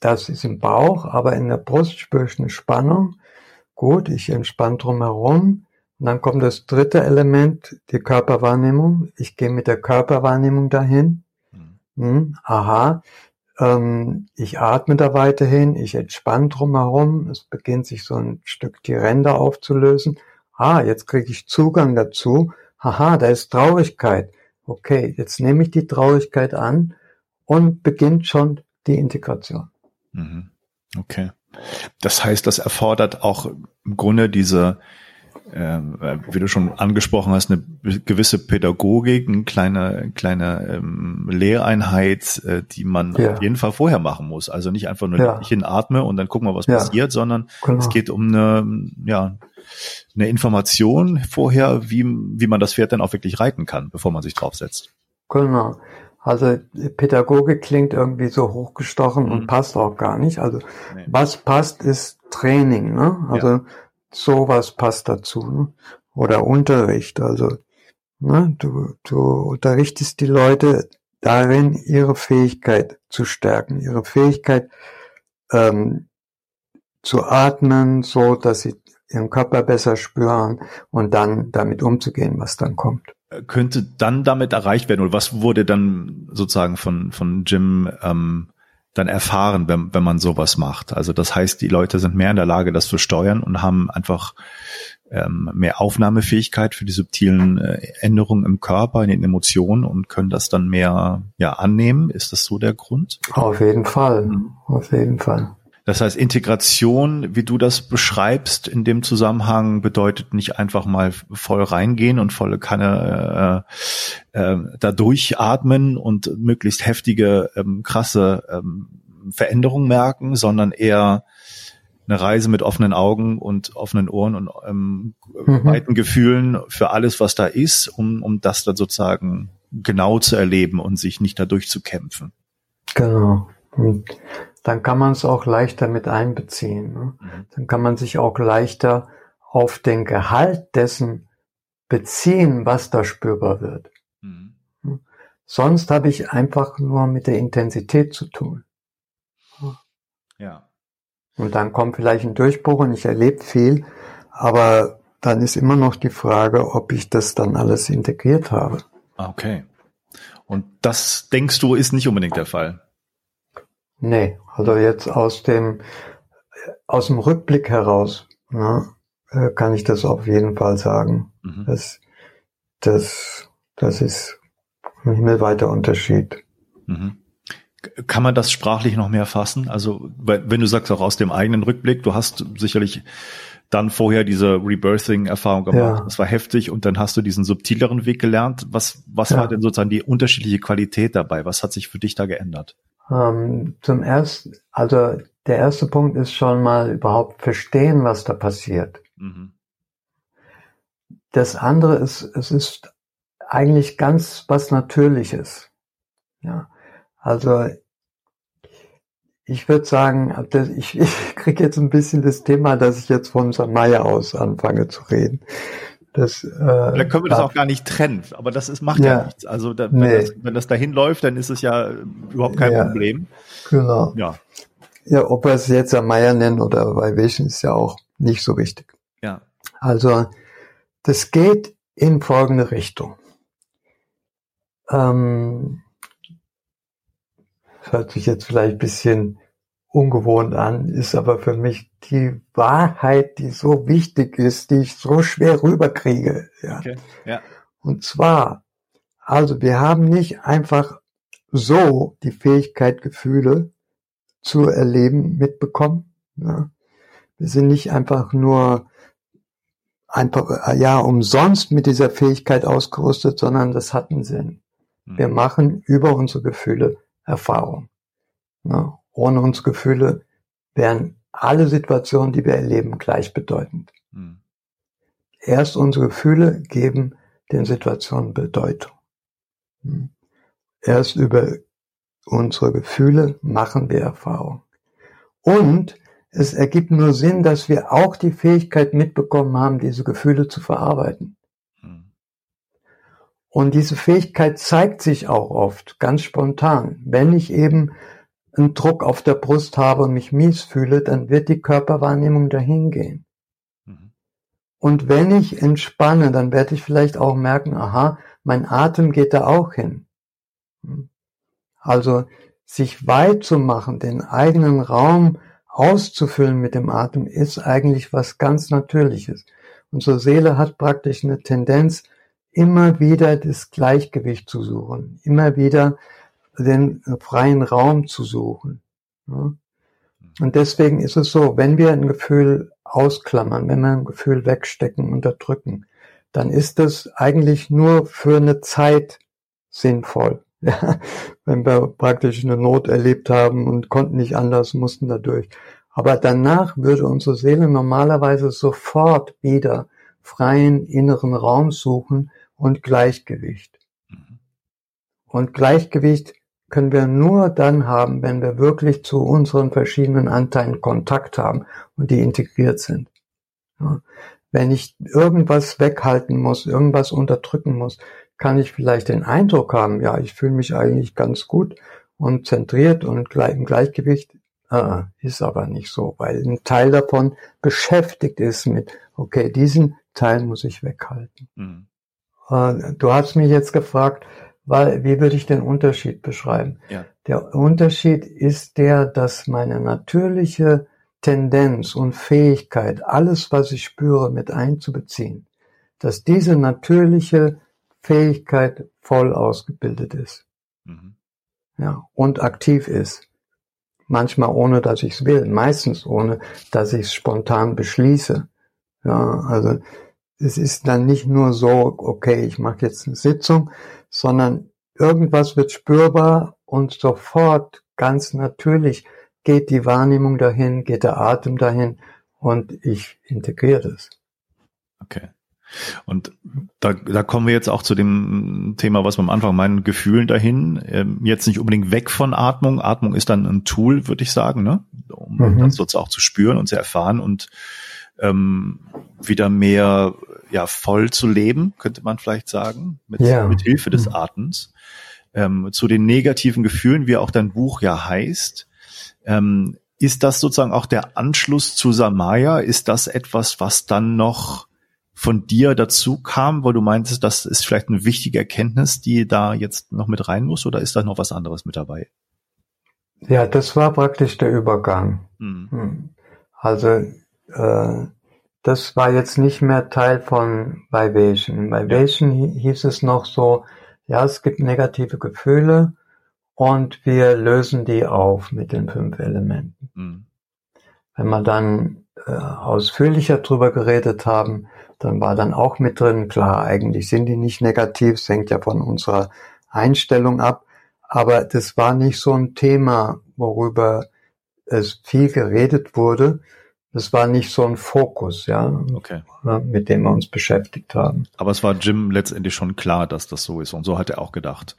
das ist im Bauch, aber in der Brust spüre ich eine Spannung. Gut, ich entspanne drumherum. Und dann kommt das dritte Element, die Körperwahrnehmung. Ich gehe mit der Körperwahrnehmung dahin. Mhm. Hm, aha, ich atme da weiterhin, ich entspanne drumherum. Es beginnt sich so ein Stück die Ränder aufzulösen. Ah, jetzt kriege ich Zugang dazu. Aha, da ist Traurigkeit. Okay, jetzt nehme ich die Traurigkeit an und beginnt schon die Integration. Mhm. Okay. Das heißt, das erfordert auch im Grunde diese, wie du schon angesprochen hast, eine gewisse Pädagogik, eine kleine, kleine ähm, Lehreinheit, äh, die man ja. auf jeden Fall vorher machen muss. Also nicht einfach nur ja. hinatme und dann gucken wir, was ja. passiert, sondern genau. es geht um eine, ja, eine Information vorher, wie, wie man das Pferd dann auch wirklich reiten kann, bevor man sich draufsetzt. Genau. Also Pädagogik klingt irgendwie so hochgestochen mhm. und passt auch gar nicht. Also nee. was passt, ist Training. Ne? Also ja. Sowas passt dazu. Ne? Oder Unterricht. Also ne? du, du unterrichtest die Leute darin, ihre Fähigkeit zu stärken, ihre Fähigkeit ähm, zu atmen, so dass sie ihren Körper besser spüren und dann damit umzugehen, was dann kommt könnte dann damit erreicht werden oder was wurde dann sozusagen von, von Jim ähm, dann erfahren, wenn, wenn man sowas macht? Also das heißt, die Leute sind mehr in der Lage, das zu steuern und haben einfach ähm, mehr Aufnahmefähigkeit für die subtilen äh, Änderungen im Körper, in den Emotionen und können das dann mehr ja annehmen. Ist das so der Grund? Auf jeden Fall, mhm. auf jeden Fall. Das heißt, Integration, wie du das beschreibst, in dem Zusammenhang bedeutet nicht einfach mal voll reingehen und volle Kanne äh, äh, da durchatmen und möglichst heftige, ähm, krasse ähm, Veränderungen merken, sondern eher eine Reise mit offenen Augen und offenen Ohren und ähm, mhm. weiten Gefühlen für alles, was da ist, um, um das dann sozusagen genau zu erleben und sich nicht dadurch zu kämpfen. Genau. Und dann kann man es auch leichter mit einbeziehen. Ne? Mhm. Dann kann man sich auch leichter auf den Gehalt dessen beziehen, was da spürbar wird. Mhm. Hm? Sonst habe ich einfach nur mit der Intensität zu tun. Ja. Und dann kommt vielleicht ein Durchbruch und ich erlebe viel, aber dann ist immer noch die Frage, ob ich das dann alles integriert habe. Okay. Und das denkst du ist nicht unbedingt der Fall? Nee, also jetzt aus dem, aus dem Rückblick heraus ne, äh, kann ich das auf jeden Fall sagen. Mhm. Das, das, das ist ein himmelweiter Unterschied. Mhm. Kann man das sprachlich noch mehr fassen? Also, wenn du sagst auch aus dem eigenen Rückblick, du hast sicherlich dann vorher diese Rebirthing-Erfahrung gemacht. Ja. Das war heftig und dann hast du diesen subtileren Weg gelernt. Was, was ja. war denn sozusagen die unterschiedliche Qualität dabei? Was hat sich für dich da geändert? Ähm, zum ersten, also der erste Punkt ist schon mal überhaupt verstehen, was da passiert. Mhm. Das andere ist, es ist eigentlich ganz was Natürliches. Ja, also ich würde sagen, ich, ich kriege jetzt ein bisschen das Thema, dass ich jetzt von Samaya aus anfange zu reden. Das, äh, da können wir das auch gar nicht trennen, aber das ist, macht ja, ja nichts. Also da, wenn, nee. das, wenn das dahin läuft, dann ist es ja überhaupt kein ja, Problem. Genau. Ja. Ja, ob wir es jetzt Amaya nennen oder Vibration ist ja auch nicht so wichtig. Ja. Also das geht in folgende Richtung. Ähm, das hört sich jetzt vielleicht ein bisschen ungewohnt an, ist aber für mich die Wahrheit, die so wichtig ist, die ich so schwer rüberkriege. Ja. Okay. ja. Und zwar, also wir haben nicht einfach so die Fähigkeit, Gefühle zu erleben, mitbekommen. Ja. Wir sind nicht einfach nur einfach, ja, umsonst mit dieser Fähigkeit ausgerüstet, sondern das hat einen Sinn. Wir mhm. machen über unsere Gefühle Erfahrung. Ja. Ohne uns Gefühle wären alle Situationen, die wir erleben, gleichbedeutend. Hm. erst unsere Gefühle geben den Situationen Bedeutung. Hm. Erst über unsere Gefühle machen wir Erfahrung. Und es ergibt nur Sinn, dass wir auch die Fähigkeit mitbekommen haben, diese Gefühle zu verarbeiten. Hm. Und diese Fähigkeit zeigt sich auch oft ganz spontan. Wenn ich eben einen Druck auf der Brust habe und mich mies fühle, dann wird die Körperwahrnehmung dahin gehen. Mhm. Und wenn ich entspanne, dann werde ich vielleicht auch merken, aha, mein Atem geht da auch hin. Hm. Also sich weit zu machen, den eigenen Raum auszufüllen mit dem Atem, ist eigentlich was ganz Natürliches. Unsere Seele hat praktisch eine Tendenz, immer wieder das Gleichgewicht zu suchen, immer wieder den freien Raum zu suchen. Und deswegen ist es so, wenn wir ein Gefühl ausklammern, wenn wir ein Gefühl wegstecken, unterdrücken, dann ist das eigentlich nur für eine Zeit sinnvoll. Ja, wenn wir praktisch eine Not erlebt haben und konnten nicht anders, mussten dadurch. Aber danach würde unsere Seele normalerweise sofort wieder freien inneren Raum suchen und Gleichgewicht. Mhm. Und Gleichgewicht können wir nur dann haben, wenn wir wirklich zu unseren verschiedenen Anteilen Kontakt haben und die integriert sind. Ja. Wenn ich irgendwas weghalten muss, irgendwas unterdrücken muss, kann ich vielleicht den Eindruck haben, ja, ich fühle mich eigentlich ganz gut und zentriert und im Gleichgewicht. Äh, ist aber nicht so, weil ein Teil davon beschäftigt ist mit, okay, diesen Teil muss ich weghalten. Mhm. Äh, du hast mich jetzt gefragt, weil, wie würde ich den Unterschied beschreiben? Ja. Der Unterschied ist der, dass meine natürliche Tendenz und Fähigkeit, alles, was ich spüre, mit einzubeziehen, dass diese natürliche Fähigkeit voll ausgebildet ist. Mhm. Ja, und aktiv ist. Manchmal ohne, dass ich es will, meistens ohne, dass ich es spontan beschließe. Ja, also es ist dann nicht nur so, okay, ich mache jetzt eine Sitzung, sondern irgendwas wird spürbar und sofort ganz natürlich geht die Wahrnehmung dahin, geht der Atem dahin und ich integriere das. Okay. Und da, da kommen wir jetzt auch zu dem Thema, was wir am Anfang meinen, Gefühlen dahin. Ähm, jetzt nicht unbedingt weg von Atmung. Atmung ist dann ein Tool, würde ich sagen, ne? um mhm. das sozusagen auch zu spüren und zu erfahren und ähm, wieder mehr ja voll zu leben, könnte man vielleicht sagen, mit, ja. mit Hilfe des mhm. Atems. Ähm, zu den negativen Gefühlen, wie auch dein Buch ja heißt. Ähm, ist das sozusagen auch der Anschluss zu Samaya? Ist das etwas, was dann noch von dir dazu kam, weil du meintest, das ist vielleicht eine wichtige Erkenntnis, die da jetzt noch mit rein muss, oder ist da noch was anderes mit dabei? Ja, das war praktisch der Übergang. Mhm. Also äh, das war jetzt nicht mehr Teil von Vibration. Vibration hieß es noch so, ja, es gibt negative Gefühle und wir lösen die auf mit den fünf Elementen. Mhm. Wenn wir dann äh, ausführlicher drüber geredet haben, dann war dann auch mit drin, klar, eigentlich sind die nicht negativ, es hängt ja von unserer Einstellung ab, aber das war nicht so ein Thema, worüber es viel geredet wurde, das war nicht so ein Fokus, ja, okay. mit dem wir uns beschäftigt haben. Aber es war Jim letztendlich schon klar, dass das so ist und so hat er auch gedacht.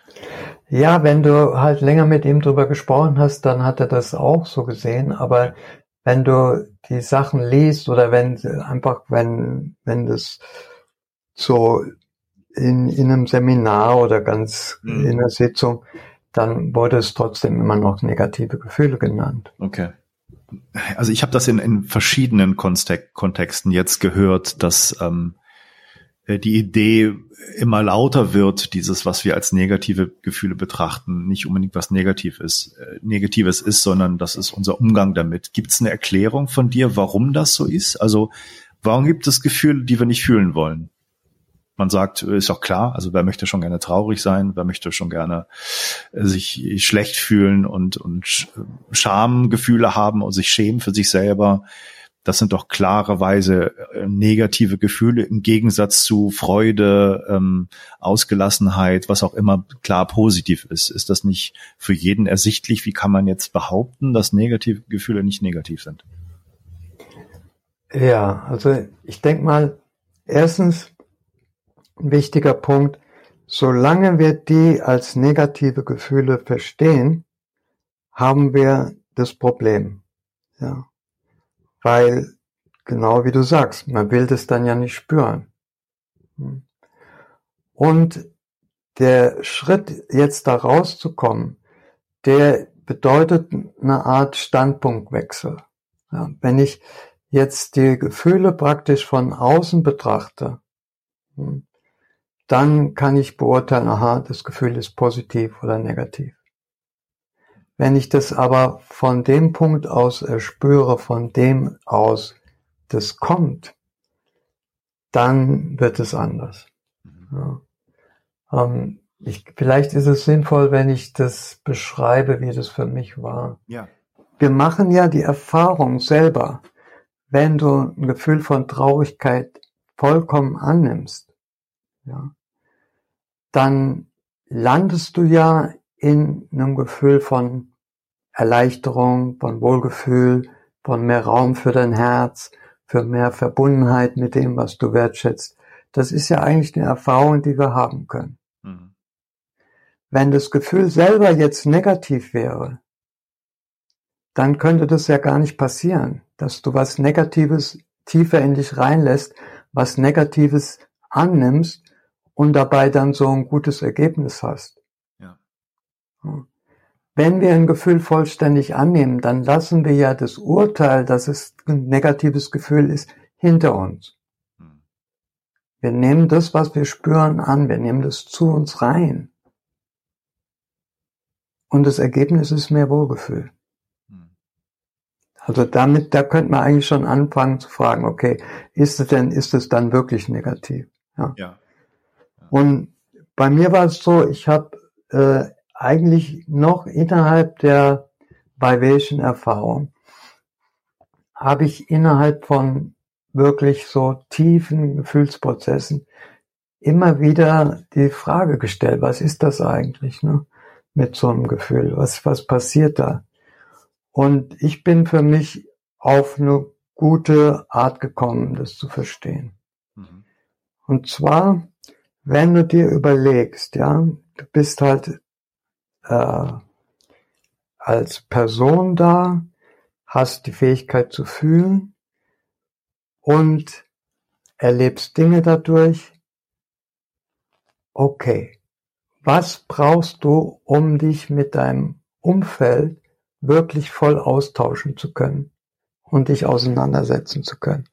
Ja, wenn du halt länger mit ihm drüber gesprochen hast, dann hat er das auch so gesehen, aber wenn du die Sachen liest oder wenn einfach, wenn, wenn das so in, in einem Seminar oder ganz mhm. in einer Sitzung, dann wurde es trotzdem immer noch negative Gefühle genannt. Okay also ich habe das in, in verschiedenen Kontexten jetzt gehört, dass ähm, äh, die Idee immer lauter wird, dieses, was wir als negative Gefühle betrachten, nicht unbedingt was negativ ist, äh, Negatives ist, sondern das ist unser Umgang damit. Gibt es eine Erklärung von dir, warum das so ist? Also warum gibt es Gefühle, die wir nicht fühlen wollen? Man sagt, ist auch klar, also wer möchte schon gerne traurig sein, wer möchte schon gerne äh, sich schlecht fühlen und, und Schamgefühle haben und sich schämen für sich selber. Das sind doch klarerweise äh, negative Gefühle im Gegensatz zu Freude, ähm, Ausgelassenheit, was auch immer klar positiv ist. Ist das nicht für jeden ersichtlich? Wie kann man jetzt behaupten, dass negative Gefühle nicht negativ sind? Ja, also ich denke mal, Erstens, wichtiger Punkt, solange wir die als negative Gefühle verstehen, haben wir das Problem. Ja. Weil, genau wie du sagst, man will das dann ja nicht spüren. Hm. Und der Schritt, jetzt da rauszukommen, der bedeutet eine Art Standpunktwechsel. Ja, wenn ich jetzt die Gefühle praktisch von außen betrachte, hm, dann kann ich beurteilen, aha, das Gefühl ist positiv oder negativ. Wenn ich das aber von dem Punkt aus erspüre, von dem aus das kommt, dann wird es anders. Ja. Ähm, ich, vielleicht ist es sinnvoll, wenn ich das beschreibe, wie das für mich war. Ja. Wir machen ja die Erfahrung selber, wenn du ein Gefühl von Traurigkeit vollkommen annimmst, ja, dann landest du ja in einem Gefühl von Erleichterung, von Wohlgefühl, von mehr Raum für dein Herz, für mehr Verbundenheit mit dem, was du wertschätzt. Das ist ja eigentlich eine Erfahrung, die wir haben können. Mhm. Wenn das Gefühl selber jetzt negativ wäre, dann könnte das ja gar nicht passieren, dass du was Negatives tiefer in dich reinlässt, was Negatives annimmst und dabei dann so ein gutes Ergebnis hast. Ja. Wenn wir ein Gefühl vollständig annehmen, dann lassen wir ja das Urteil, dass es ein negatives Gefühl ist, hinter uns. Hm. Wir nehmen das, was wir spüren, an, wir nehmen das zu uns rein. Und das Ergebnis ist mehr Wohlgefühl. Hm. Also damit, da könnte man eigentlich schon anfangen zu fragen, okay, ist es denn, ist es dann wirklich negativ? Ja. ja. Und bei mir war es so, ich habe äh, eigentlich noch innerhalb der Vivation Erfahrung habe ich innerhalb von wirklich so tiefen Gefühlsprozessen immer wieder die Frage gestellt, was ist das eigentlich ne, mit so einem Gefühl? Was, was passiert da? Und ich bin für mich auf eine gute Art gekommen, das zu verstehen. Mhm. Und zwar, wenn du dir überlegst, ja, du bist halt äh, als Person da, hast die Fähigkeit zu fühlen und erlebst Dinge dadurch. Okay, was brauchst du, um dich mit deinem Umfeld wirklich voll austauschen zu können und dich auseinandersetzen zu können?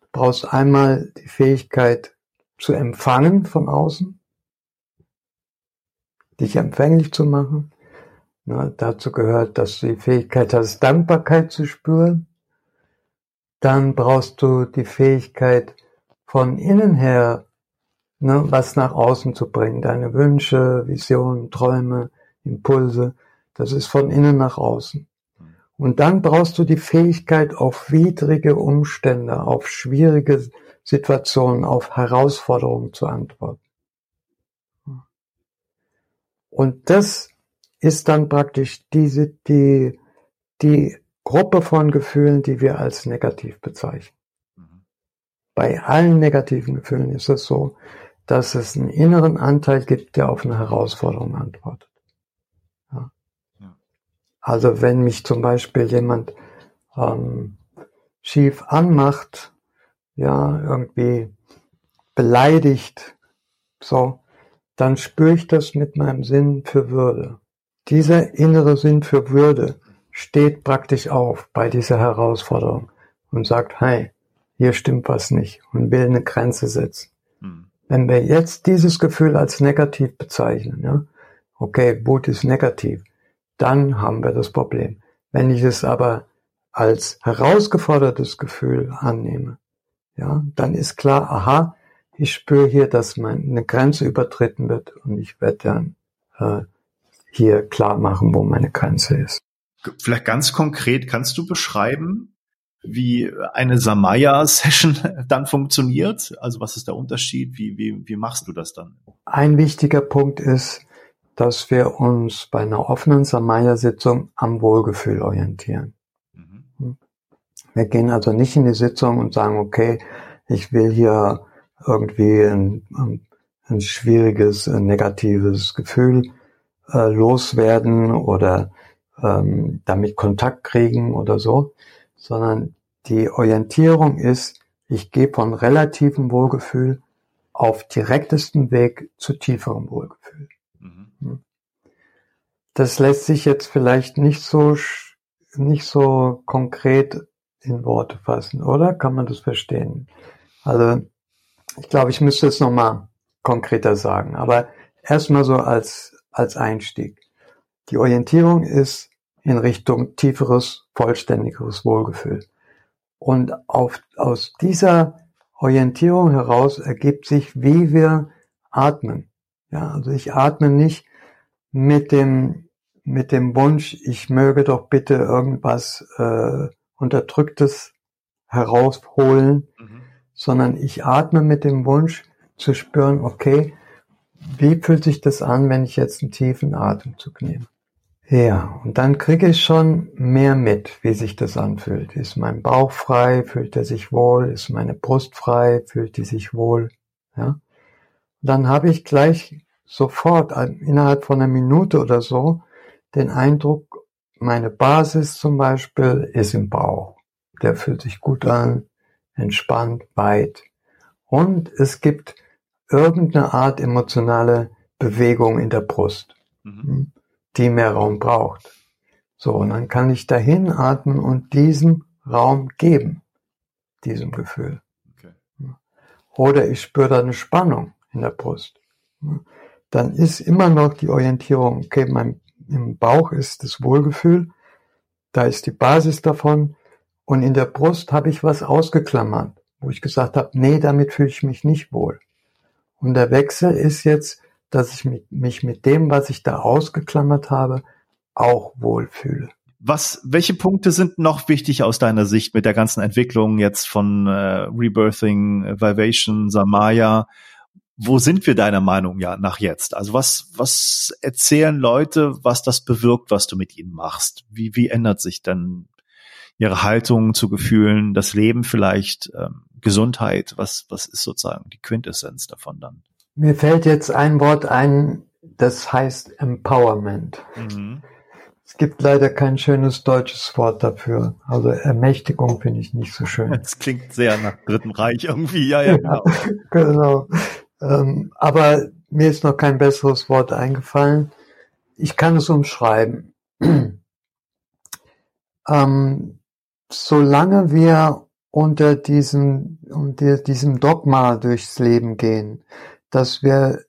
Du brauchst einmal die Fähigkeit zu empfangen von außen, dich empfänglich zu machen. Na, dazu gehört, dass du die Fähigkeit hast, Dankbarkeit zu spüren. Dann brauchst du die Fähigkeit, von innen her ne, was nach außen zu bringen. Deine Wünsche, Visionen, Träume, Impulse. Das ist von innen nach außen. Und dann brauchst du die Fähigkeit, auf widrige Umstände, auf schwierige Situationen, auf Herausforderungen zu antworten. Und das ist dann praktisch diese, die, die Gruppe von Gefühlen, die wir als negativ bezeichnen. Mhm. Bei allen negativen Gefühlen ist es so, dass es einen inneren Anteil gibt, der auf eine Herausforderung antwortet. Ja. Ja. Also wenn mich zum Beispiel jemand ähm, schief anmacht, ja, irgendwie beleidigt, so, dann spüre ich das mit meinem Sinn für Würde. Dieser innere Sinn für Würde steht praktisch auf bei dieser Herausforderung und sagt, hey, hier stimmt was nicht und will eine Grenze setzen. Hm. Wenn wir jetzt dieses Gefühl als negativ bezeichnen, ja, okay, Wut ist negativ, dann haben wir das Problem. Wenn ich es aber als herausgefordertes Gefühl annehme, ja, dann ist klar, aha, ich spüre hier, dass meine Grenze übertreten wird und ich werde dann äh, hier klar machen, wo meine Grenze ist. Vielleicht ganz konkret, kannst du beschreiben, wie eine Samaya-Session dann funktioniert? Also was ist der Unterschied? Wie, wie, wie machst du das dann? Ein wichtiger Punkt ist, dass wir uns bei einer offenen Samaya-Sitzung am Wohlgefühl orientieren. Wir gehen also nicht in die Sitzung und sagen, okay, ich will hier irgendwie ein, ein schwieriges, ein negatives Gefühl äh, loswerden oder ähm, damit Kontakt kriegen oder so, sondern die Orientierung ist, ich gehe von relativem Wohlgefühl auf direktesten Weg zu tieferem Wohlgefühl. Mhm. Hm. Das lässt sich jetzt vielleicht nicht so, nicht so konkret in Worte fassen, oder? Kann man das verstehen? Also, ich glaube, ich müsste es nochmal konkreter sagen, aber erstmal so als, als Einstieg. Die Orientierung ist in Richtung tieferes, vollständigeres Wohlgefühl. Und auf, aus dieser Orientierung heraus ergibt sich, wie wir atmen. Ja, also ich atme nicht mit dem, mit dem Wunsch, ich möge doch bitte irgendwas äh, Unterdrücktes herausholen, mhm. sondern ich atme mit dem Wunsch zu spüren, okay, wie fühlt sich das an, wenn ich jetzt einen tiefen Atemzug nehme? Ja, und dann kriege ich schon mehr mit, wie sich das anfühlt. Ist mein Bauch frei? Fühlt er sich wohl? Ist meine Brust frei? Fühlt die sich wohl? Ja. Dann habe ich gleich sofort innerhalb von einer Minute oder so den Eindruck, meine Basis zum Beispiel ist im Bauch. Der fühlt sich gut an, entspannt, weit. Und es gibt irgendeine Art emotionale Bewegung in der Brust. Mhm. Hm die mehr Raum braucht. So, und dann kann ich dahin atmen und diesem Raum geben, diesem Gefühl. Okay. Oder ich spüre da eine Spannung in der Brust. Dann ist immer noch die Orientierung, okay, mein, im Bauch ist das Wohlgefühl, da ist die Basis davon und in der Brust habe ich was ausgeklammert, wo ich gesagt habe, nee, damit fühle ich mich nicht wohl. Und der Wechsel ist jetzt, dass ich mich mit dem, was ich da ausgeklammert habe, auch wohlfühle. Was, welche Punkte sind noch wichtig aus deiner Sicht mit der ganzen Entwicklung jetzt von äh, Rebirthing, Vivation, Samaya? Wo sind wir deiner Meinung ja nach jetzt? Also was, was erzählen Leute, was das bewirkt, was du mit ihnen machst? Wie, wie ändert sich denn ihre Haltung zu Gefühlen, das Leben vielleicht, ähm, Gesundheit? Was, was ist sozusagen die Quintessenz davon dann? Mir fällt jetzt ein Wort ein, das heißt Empowerment. Mhm. Es gibt leider kein schönes deutsches Wort dafür. Also Ermächtigung finde ich nicht so schön. Das klingt sehr nach Dritten Reich irgendwie. Ja, ja, genau. genau. Ähm, aber mir ist noch kein besseres Wort eingefallen. Ich kann es umschreiben. ähm, solange wir unter diesem, unter diesem Dogma durchs Leben gehen, dass wir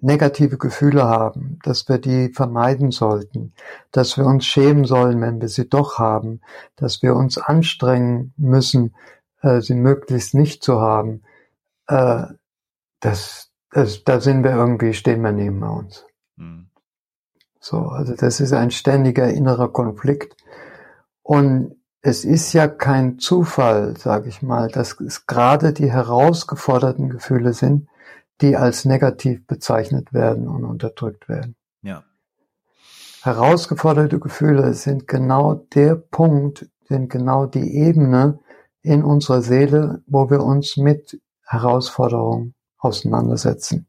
negative Gefühle haben, dass wir die vermeiden sollten, dass wir uns schämen sollen, wenn wir sie doch haben, dass wir uns anstrengen müssen, äh, sie möglichst nicht zu haben. Äh, das, das, da sind wir irgendwie, stehen wir neben uns. Mhm. So, also das ist ein ständiger innerer Konflikt. Und es ist ja kein Zufall, sage ich mal, dass es gerade die herausgeforderten Gefühle sind, die als negativ bezeichnet werden und unterdrückt werden. Ja. Herausgeforderte Gefühle sind genau der Punkt, sind genau die Ebene in unserer Seele, wo wir uns mit Herausforderungen auseinandersetzen.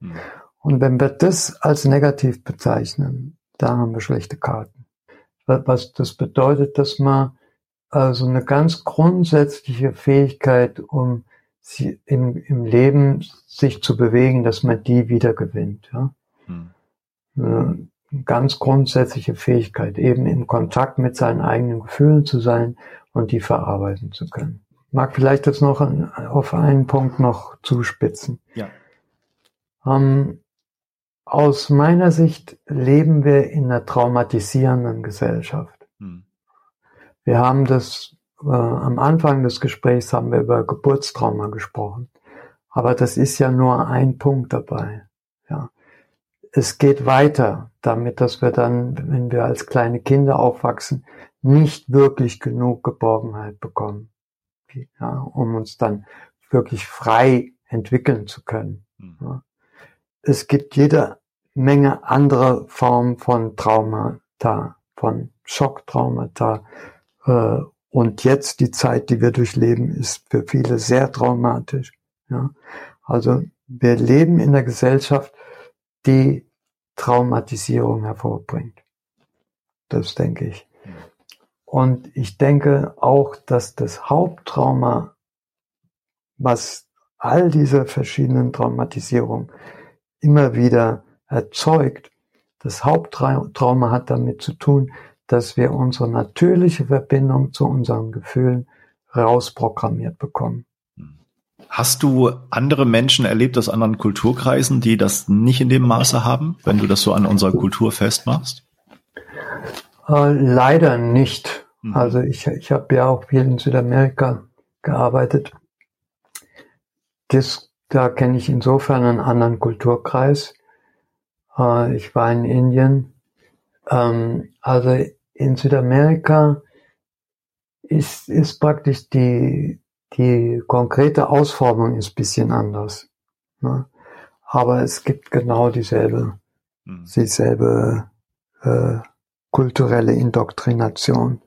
Mhm. Und wenn wir das als negativ bezeichnen, da haben wir schlechte Karten. Was das bedeutet, dass man also eine ganz grundsätzliche Fähigkeit, um sie im, im Leben sich zu bewegen, dass man die wieder gewinnt. Ja? Hm. Eine ganz grundsätzliche Fähigkeit, eben im Kontakt mit seinen eigenen Gefühlen zu sein und die verarbeiten zu können. Mag vielleicht das noch auf einen Punkt noch zuspitzen. Ja. Ähm, aus meiner Sicht leben wir in einer traumatisierenden Gesellschaft. Hm. Wir haben das äh, am Anfang des Gesprächs haben wir über Geburtstrauma gesprochen. Aber das ist ja nur ein Punkt dabei. Ja. Es geht weiter damit, dass wir dann, wenn wir als kleine Kinder aufwachsen, nicht wirklich genug Geborgenheit bekommen, ja, um uns dann wirklich frei entwickeln zu können. Hm. Ja. Es gibt jede Menge andere Formen von Traumata, von Schocktraumata, äh, und jetzt die Zeit, die wir durchleben, ist für viele sehr traumatisch. Ja? Also wir leben in einer Gesellschaft, die Traumatisierung hervorbringt. Das denke ich. Und ich denke auch, dass das Haupttrauma, was all diese verschiedenen Traumatisierungen immer wieder erzeugt, das Haupttrauma hat damit zu tun, dass wir unsere natürliche Verbindung zu unseren Gefühlen rausprogrammiert bekommen. Hast du andere Menschen erlebt aus anderen Kulturkreisen, die das nicht in dem Maße haben, wenn du das so an unserer Kultur festmachst? Äh, leider nicht. Mhm. Also ich, ich habe ja auch viel in Südamerika gearbeitet. Das, da kenne ich insofern einen anderen Kulturkreis. Äh, ich war in Indien. Ähm, also in Südamerika ist, ist praktisch die, die konkrete Ausformung ist bisschen anders. Ne? Aber es gibt genau dieselbe, mhm. dieselbe äh, kulturelle Indoktrination.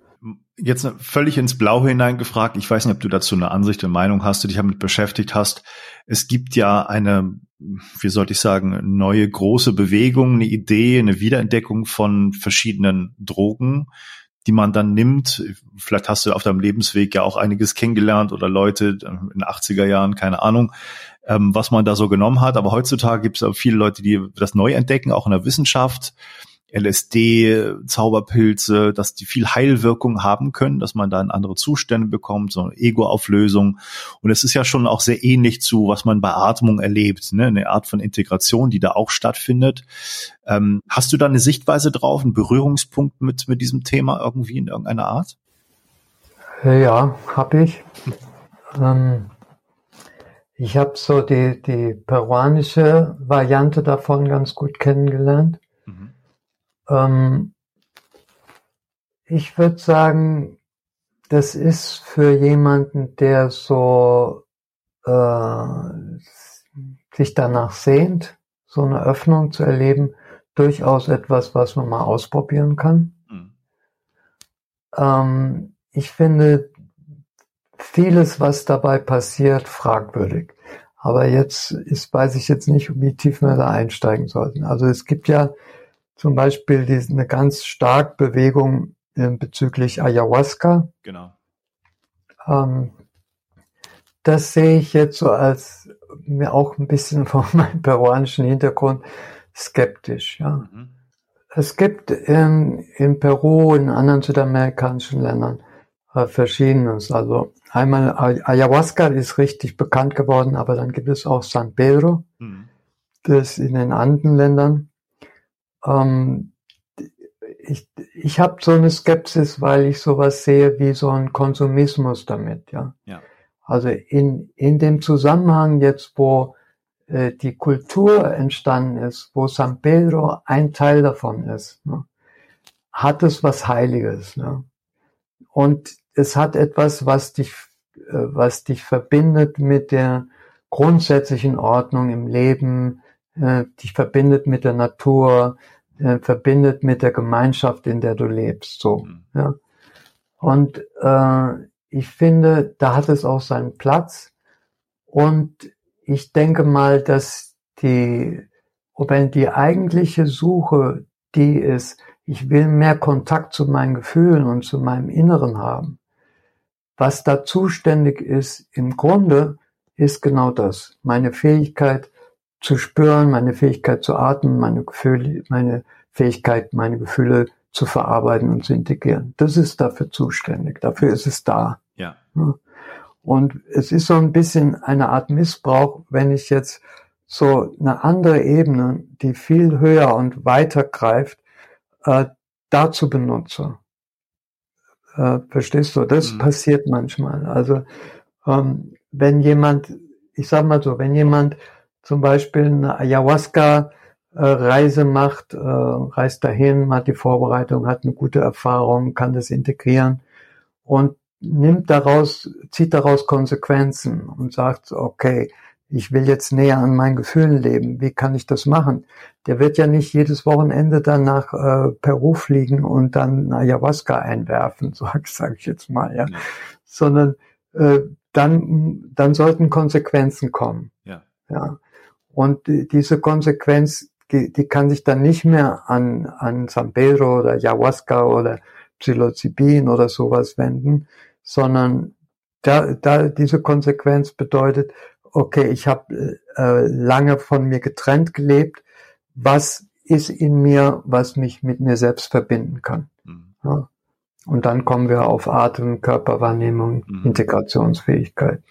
Jetzt völlig ins Blaue hineingefragt. Ich weiß nicht, ob du dazu eine Ansicht und Meinung hast, du dich damit beschäftigt hast. Es gibt ja eine, wie sollte ich sagen, neue große Bewegung, eine Idee, eine Wiederentdeckung von verschiedenen Drogen, die man dann nimmt. Vielleicht hast du auf deinem Lebensweg ja auch einiges kennengelernt oder Leute in den 80er Jahren, keine Ahnung, ähm, was man da so genommen hat. Aber heutzutage gibt es auch viele Leute, die das neu entdecken, auch in der Wissenschaft. LSD, Zauberpilze, dass die viel Heilwirkung haben können, dass man da in andere Zustände bekommt, so eine Ego-Auflösung. Und es ist ja schon auch sehr ähnlich zu, was man bei Atmung erlebt, ne? eine Art von Integration, die da auch stattfindet. Ähm, hast du da eine Sichtweise drauf, einen Berührungspunkt mit, mit diesem Thema irgendwie in irgendeiner Art? Ja, habe ich. Ähm, ich habe so die, die peruanische Variante davon ganz gut kennengelernt. Ähm, ich würde sagen, das ist für jemanden, der so äh, sich danach sehnt, so eine Öffnung zu erleben, durchaus etwas, was man mal ausprobieren kann. Mhm. Ähm, ich finde vieles, was dabei passiert, fragwürdig. Aber jetzt ist, weiß ich jetzt nicht, wie tief wir da einsteigen sollten. Also es gibt ja zum Beispiel die, eine ganz stark Bewegung äh, bezüglich Ayahuasca. Genau. Ähm, das sehe ich jetzt so als mir auch ein bisschen von meinem peruanischen Hintergrund skeptisch. Ja. Mhm. Es gibt in, in Peru, in anderen südamerikanischen Ländern äh, verschiedenes. Also einmal Ayahuasca ist richtig bekannt geworden, aber dann gibt es auch San Pedro, mhm. das in den Andenländern. Ähm, ich ich habe so eine Skepsis, weil ich sowas sehe wie so ein Konsumismus damit, ja. ja. Also in, in dem Zusammenhang jetzt, wo äh, die Kultur entstanden ist, wo San Pedro ein Teil davon ist, ne, hat es was Heiliges. Ne? Und es hat etwas, was dich, äh, was dich verbindet mit der grundsätzlichen Ordnung im Leben, äh, dich verbindet mit der Natur, äh, verbindet mit der Gemeinschaft, in der du lebst. So, mhm. ja. Und äh, ich finde, da hat es auch seinen Platz. Und ich denke mal, dass die, wenn die eigentliche Suche die ist, ich will mehr Kontakt zu meinen Gefühlen und zu meinem Inneren haben. Was da zuständig ist, im Grunde, ist genau das. Meine Fähigkeit, zu spüren, meine Fähigkeit zu atmen, meine Gefühle, meine Fähigkeit, meine Gefühle zu verarbeiten und zu integrieren. Das ist dafür zuständig. Dafür ist es da. Ja. Und es ist so ein bisschen eine Art Missbrauch, wenn ich jetzt so eine andere Ebene, die viel höher und weiter greift, äh, dazu benutze. Äh, verstehst du? Das mhm. passiert manchmal. Also ähm, wenn jemand, ich sag mal so, wenn jemand zum Beispiel eine Ayahuasca-Reise macht, äh, reist dahin, hat die Vorbereitung, hat eine gute Erfahrung, kann das integrieren und nimmt daraus, zieht daraus Konsequenzen und sagt, okay, ich will jetzt näher an meinen Gefühlen leben. Wie kann ich das machen? Der wird ja nicht jedes Wochenende dann nach äh, Peru fliegen und dann Ayahuasca einwerfen, sag, sag ich jetzt mal, ja. ja. Sondern äh, dann, dann sollten Konsequenzen kommen. Ja. ja. Und diese Konsequenz, die, die kann sich dann nicht mehr an, an San Pedro oder Ayahuasca oder Psilocybin oder sowas wenden, sondern da, da diese Konsequenz bedeutet, okay, ich habe äh, lange von mir getrennt gelebt, was ist in mir, was mich mit mir selbst verbinden kann. Mhm. Ja. Und dann kommen wir auf Atem, Körperwahrnehmung, mhm. Integrationsfähigkeit.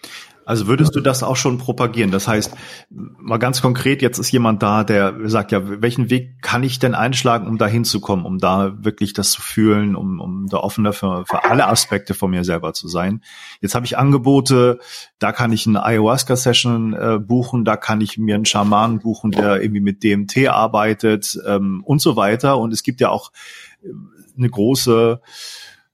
Also würdest du das auch schon propagieren? Das heißt, mal ganz konkret, jetzt ist jemand da, der sagt, ja, welchen Weg kann ich denn einschlagen, um da hinzukommen, um da wirklich das zu fühlen, um, um da offener für, für alle Aspekte von mir selber zu sein. Jetzt habe ich Angebote, da kann ich eine Ayahuasca-Session äh, buchen, da kann ich mir einen Schaman buchen, der irgendwie mit DMT arbeitet ähm, und so weiter. Und es gibt ja auch äh, eine große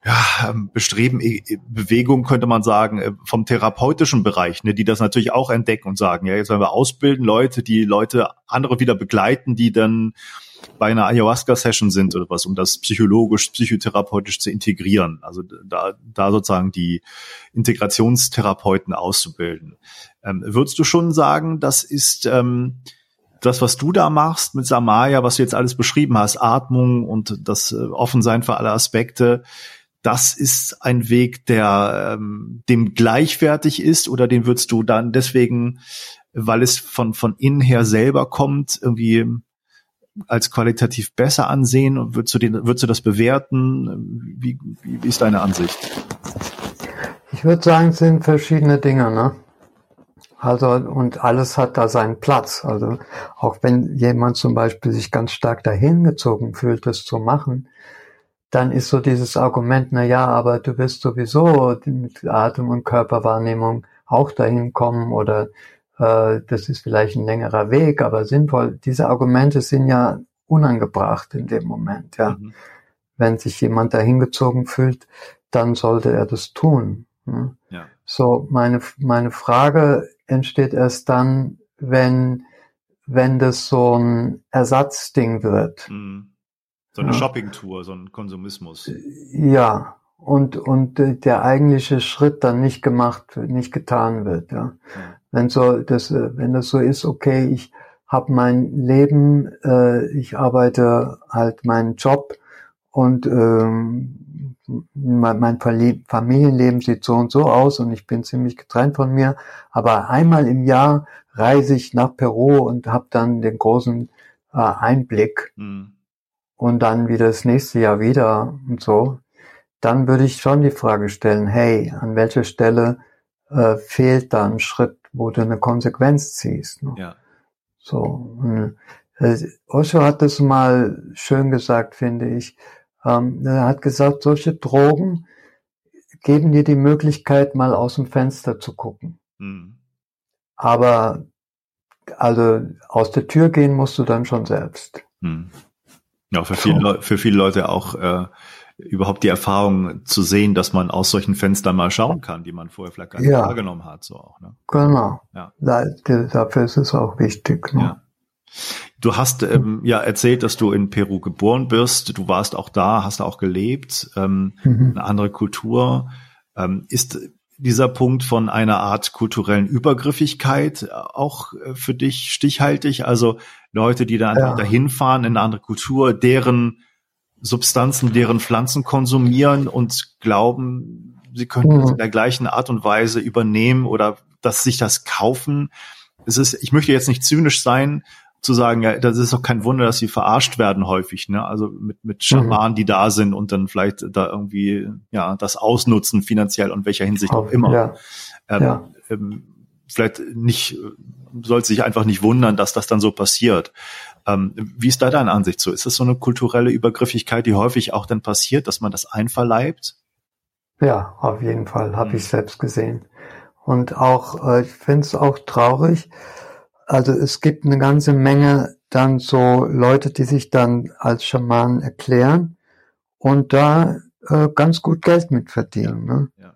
ja, ähm, Bestreben, Bewegung könnte man sagen, äh, vom therapeutischen Bereich, ne, die das natürlich auch entdecken und sagen, ja, jetzt wollen wir ausbilden, Leute, die Leute, andere wieder begleiten, die dann bei einer Ayahuasca-Session sind oder was, um das psychologisch, psychotherapeutisch zu integrieren. Also da, da sozusagen die Integrationstherapeuten auszubilden. Ähm, würdest du schon sagen, das ist ähm, das, was du da machst mit Samaya, was du jetzt alles beschrieben hast, Atmung und das äh, Offensein für alle Aspekte, das ist ein Weg, der ähm, dem gleichwertig ist oder den würdest du dann deswegen, weil es von, von innen her selber kommt, irgendwie als qualitativ besser ansehen und würdest du, den, würdest du das bewerten? Wie, wie, ist deine Ansicht? Ich würde sagen, es sind verschiedene Dinge, ne? Also, und alles hat da seinen Platz. Also, auch wenn jemand zum Beispiel sich ganz stark dahin gezogen fühlt, das zu machen, dann ist so dieses Argument, na ja, aber du wirst sowieso mit Atem- und Körperwahrnehmung auch dahin kommen oder äh, das ist vielleicht ein längerer Weg, aber sinnvoll. Diese Argumente sind ja unangebracht in dem Moment, ja. Mhm. Wenn sich jemand dahin gezogen fühlt, dann sollte er das tun. Ne? Ja. So, meine, meine Frage entsteht erst dann, wenn, wenn das so ein Ersatzding wird. Mhm. So eine ja. Shoppingtour, so ein Konsumismus. Ja, und, und der eigentliche Schritt dann nicht gemacht, nicht getan wird. Ja. Wenn so das, wenn das so ist, okay, ich habe mein Leben, äh, ich arbeite halt meinen Job und ähm, mein, mein Familienleben sieht so und so aus und ich bin ziemlich getrennt von mir. Aber einmal im Jahr reise ich nach Peru und habe dann den großen äh, Einblick. Mhm und dann wieder das nächste Jahr wieder und so, dann würde ich schon die Frage stellen, hey, an welcher Stelle äh, fehlt da ein Schritt, wo du eine Konsequenz ziehst? Ne? Ja. So. Äh, Osho hat das mal schön gesagt, finde ich. Ähm, er hat gesagt, solche Drogen geben dir die Möglichkeit, mal aus dem Fenster zu gucken. Mhm. Aber also aus der Tür gehen musst du dann schon selbst. Mhm. Ja, für viele, für viele Leute auch äh, überhaupt die Erfahrung zu sehen, dass man aus solchen Fenstern mal schauen kann, die man vorher vielleicht gar nicht ja. wahrgenommen hat. So auch, ne? Genau. Ja. dafür ist es auch wichtig. Ne? Ja. Du hast ähm, ja erzählt, dass du in Peru geboren bist. Du warst auch da, hast auch gelebt, ähm, mhm. eine andere Kultur. Ähm, ist dieser Punkt von einer Art kulturellen Übergriffigkeit auch äh, für dich stichhaltig? Also Leute, die dann ja. dahin fahren in eine andere Kultur, deren Substanzen, deren Pflanzen konsumieren und glauben, sie könnten mhm. in der gleichen Art und Weise übernehmen oder dass sich das kaufen. Es ist, ich möchte jetzt nicht zynisch sein, zu sagen, ja, das ist doch kein Wunder, dass sie verarscht werden häufig, ne? Also mit, mit Schamanen, mhm. die da sind und dann vielleicht da irgendwie, ja, das ausnutzen finanziell und welcher Hinsicht auch immer. Ja. Ähm, ja. Ähm, vielleicht nicht, sollte sich einfach nicht wundern, dass das dann so passiert. Ähm, wie ist da deine Ansicht so? Ist das so eine kulturelle Übergriffigkeit, die häufig auch dann passiert, dass man das einverleibt? Ja, auf jeden Fall, habe mhm. ich selbst gesehen. Und auch, äh, ich finde es auch traurig, also es gibt eine ganze Menge dann so Leute, die sich dann als Schamanen erklären und da äh, ganz gut Geld mit verdienen. Ne? Ja.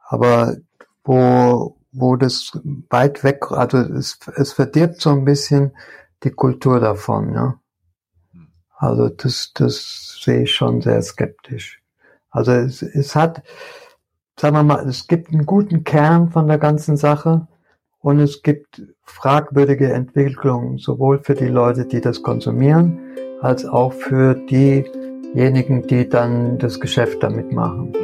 Aber wo, wo das weit weg, also es, es verdirbt so ein bisschen die Kultur davon. Ja? Hm. Also das, das sehe ich schon sehr skeptisch. Also es, es hat, sagen wir mal, es gibt einen guten Kern von der ganzen Sache und es gibt fragwürdige Entwicklungen, sowohl für die Leute, die das konsumieren, als auch für diejenigen, die dann das Geschäft damit machen.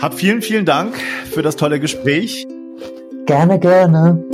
Hab vielen, vielen Dank für das tolle Gespräch. Gerne, gerne.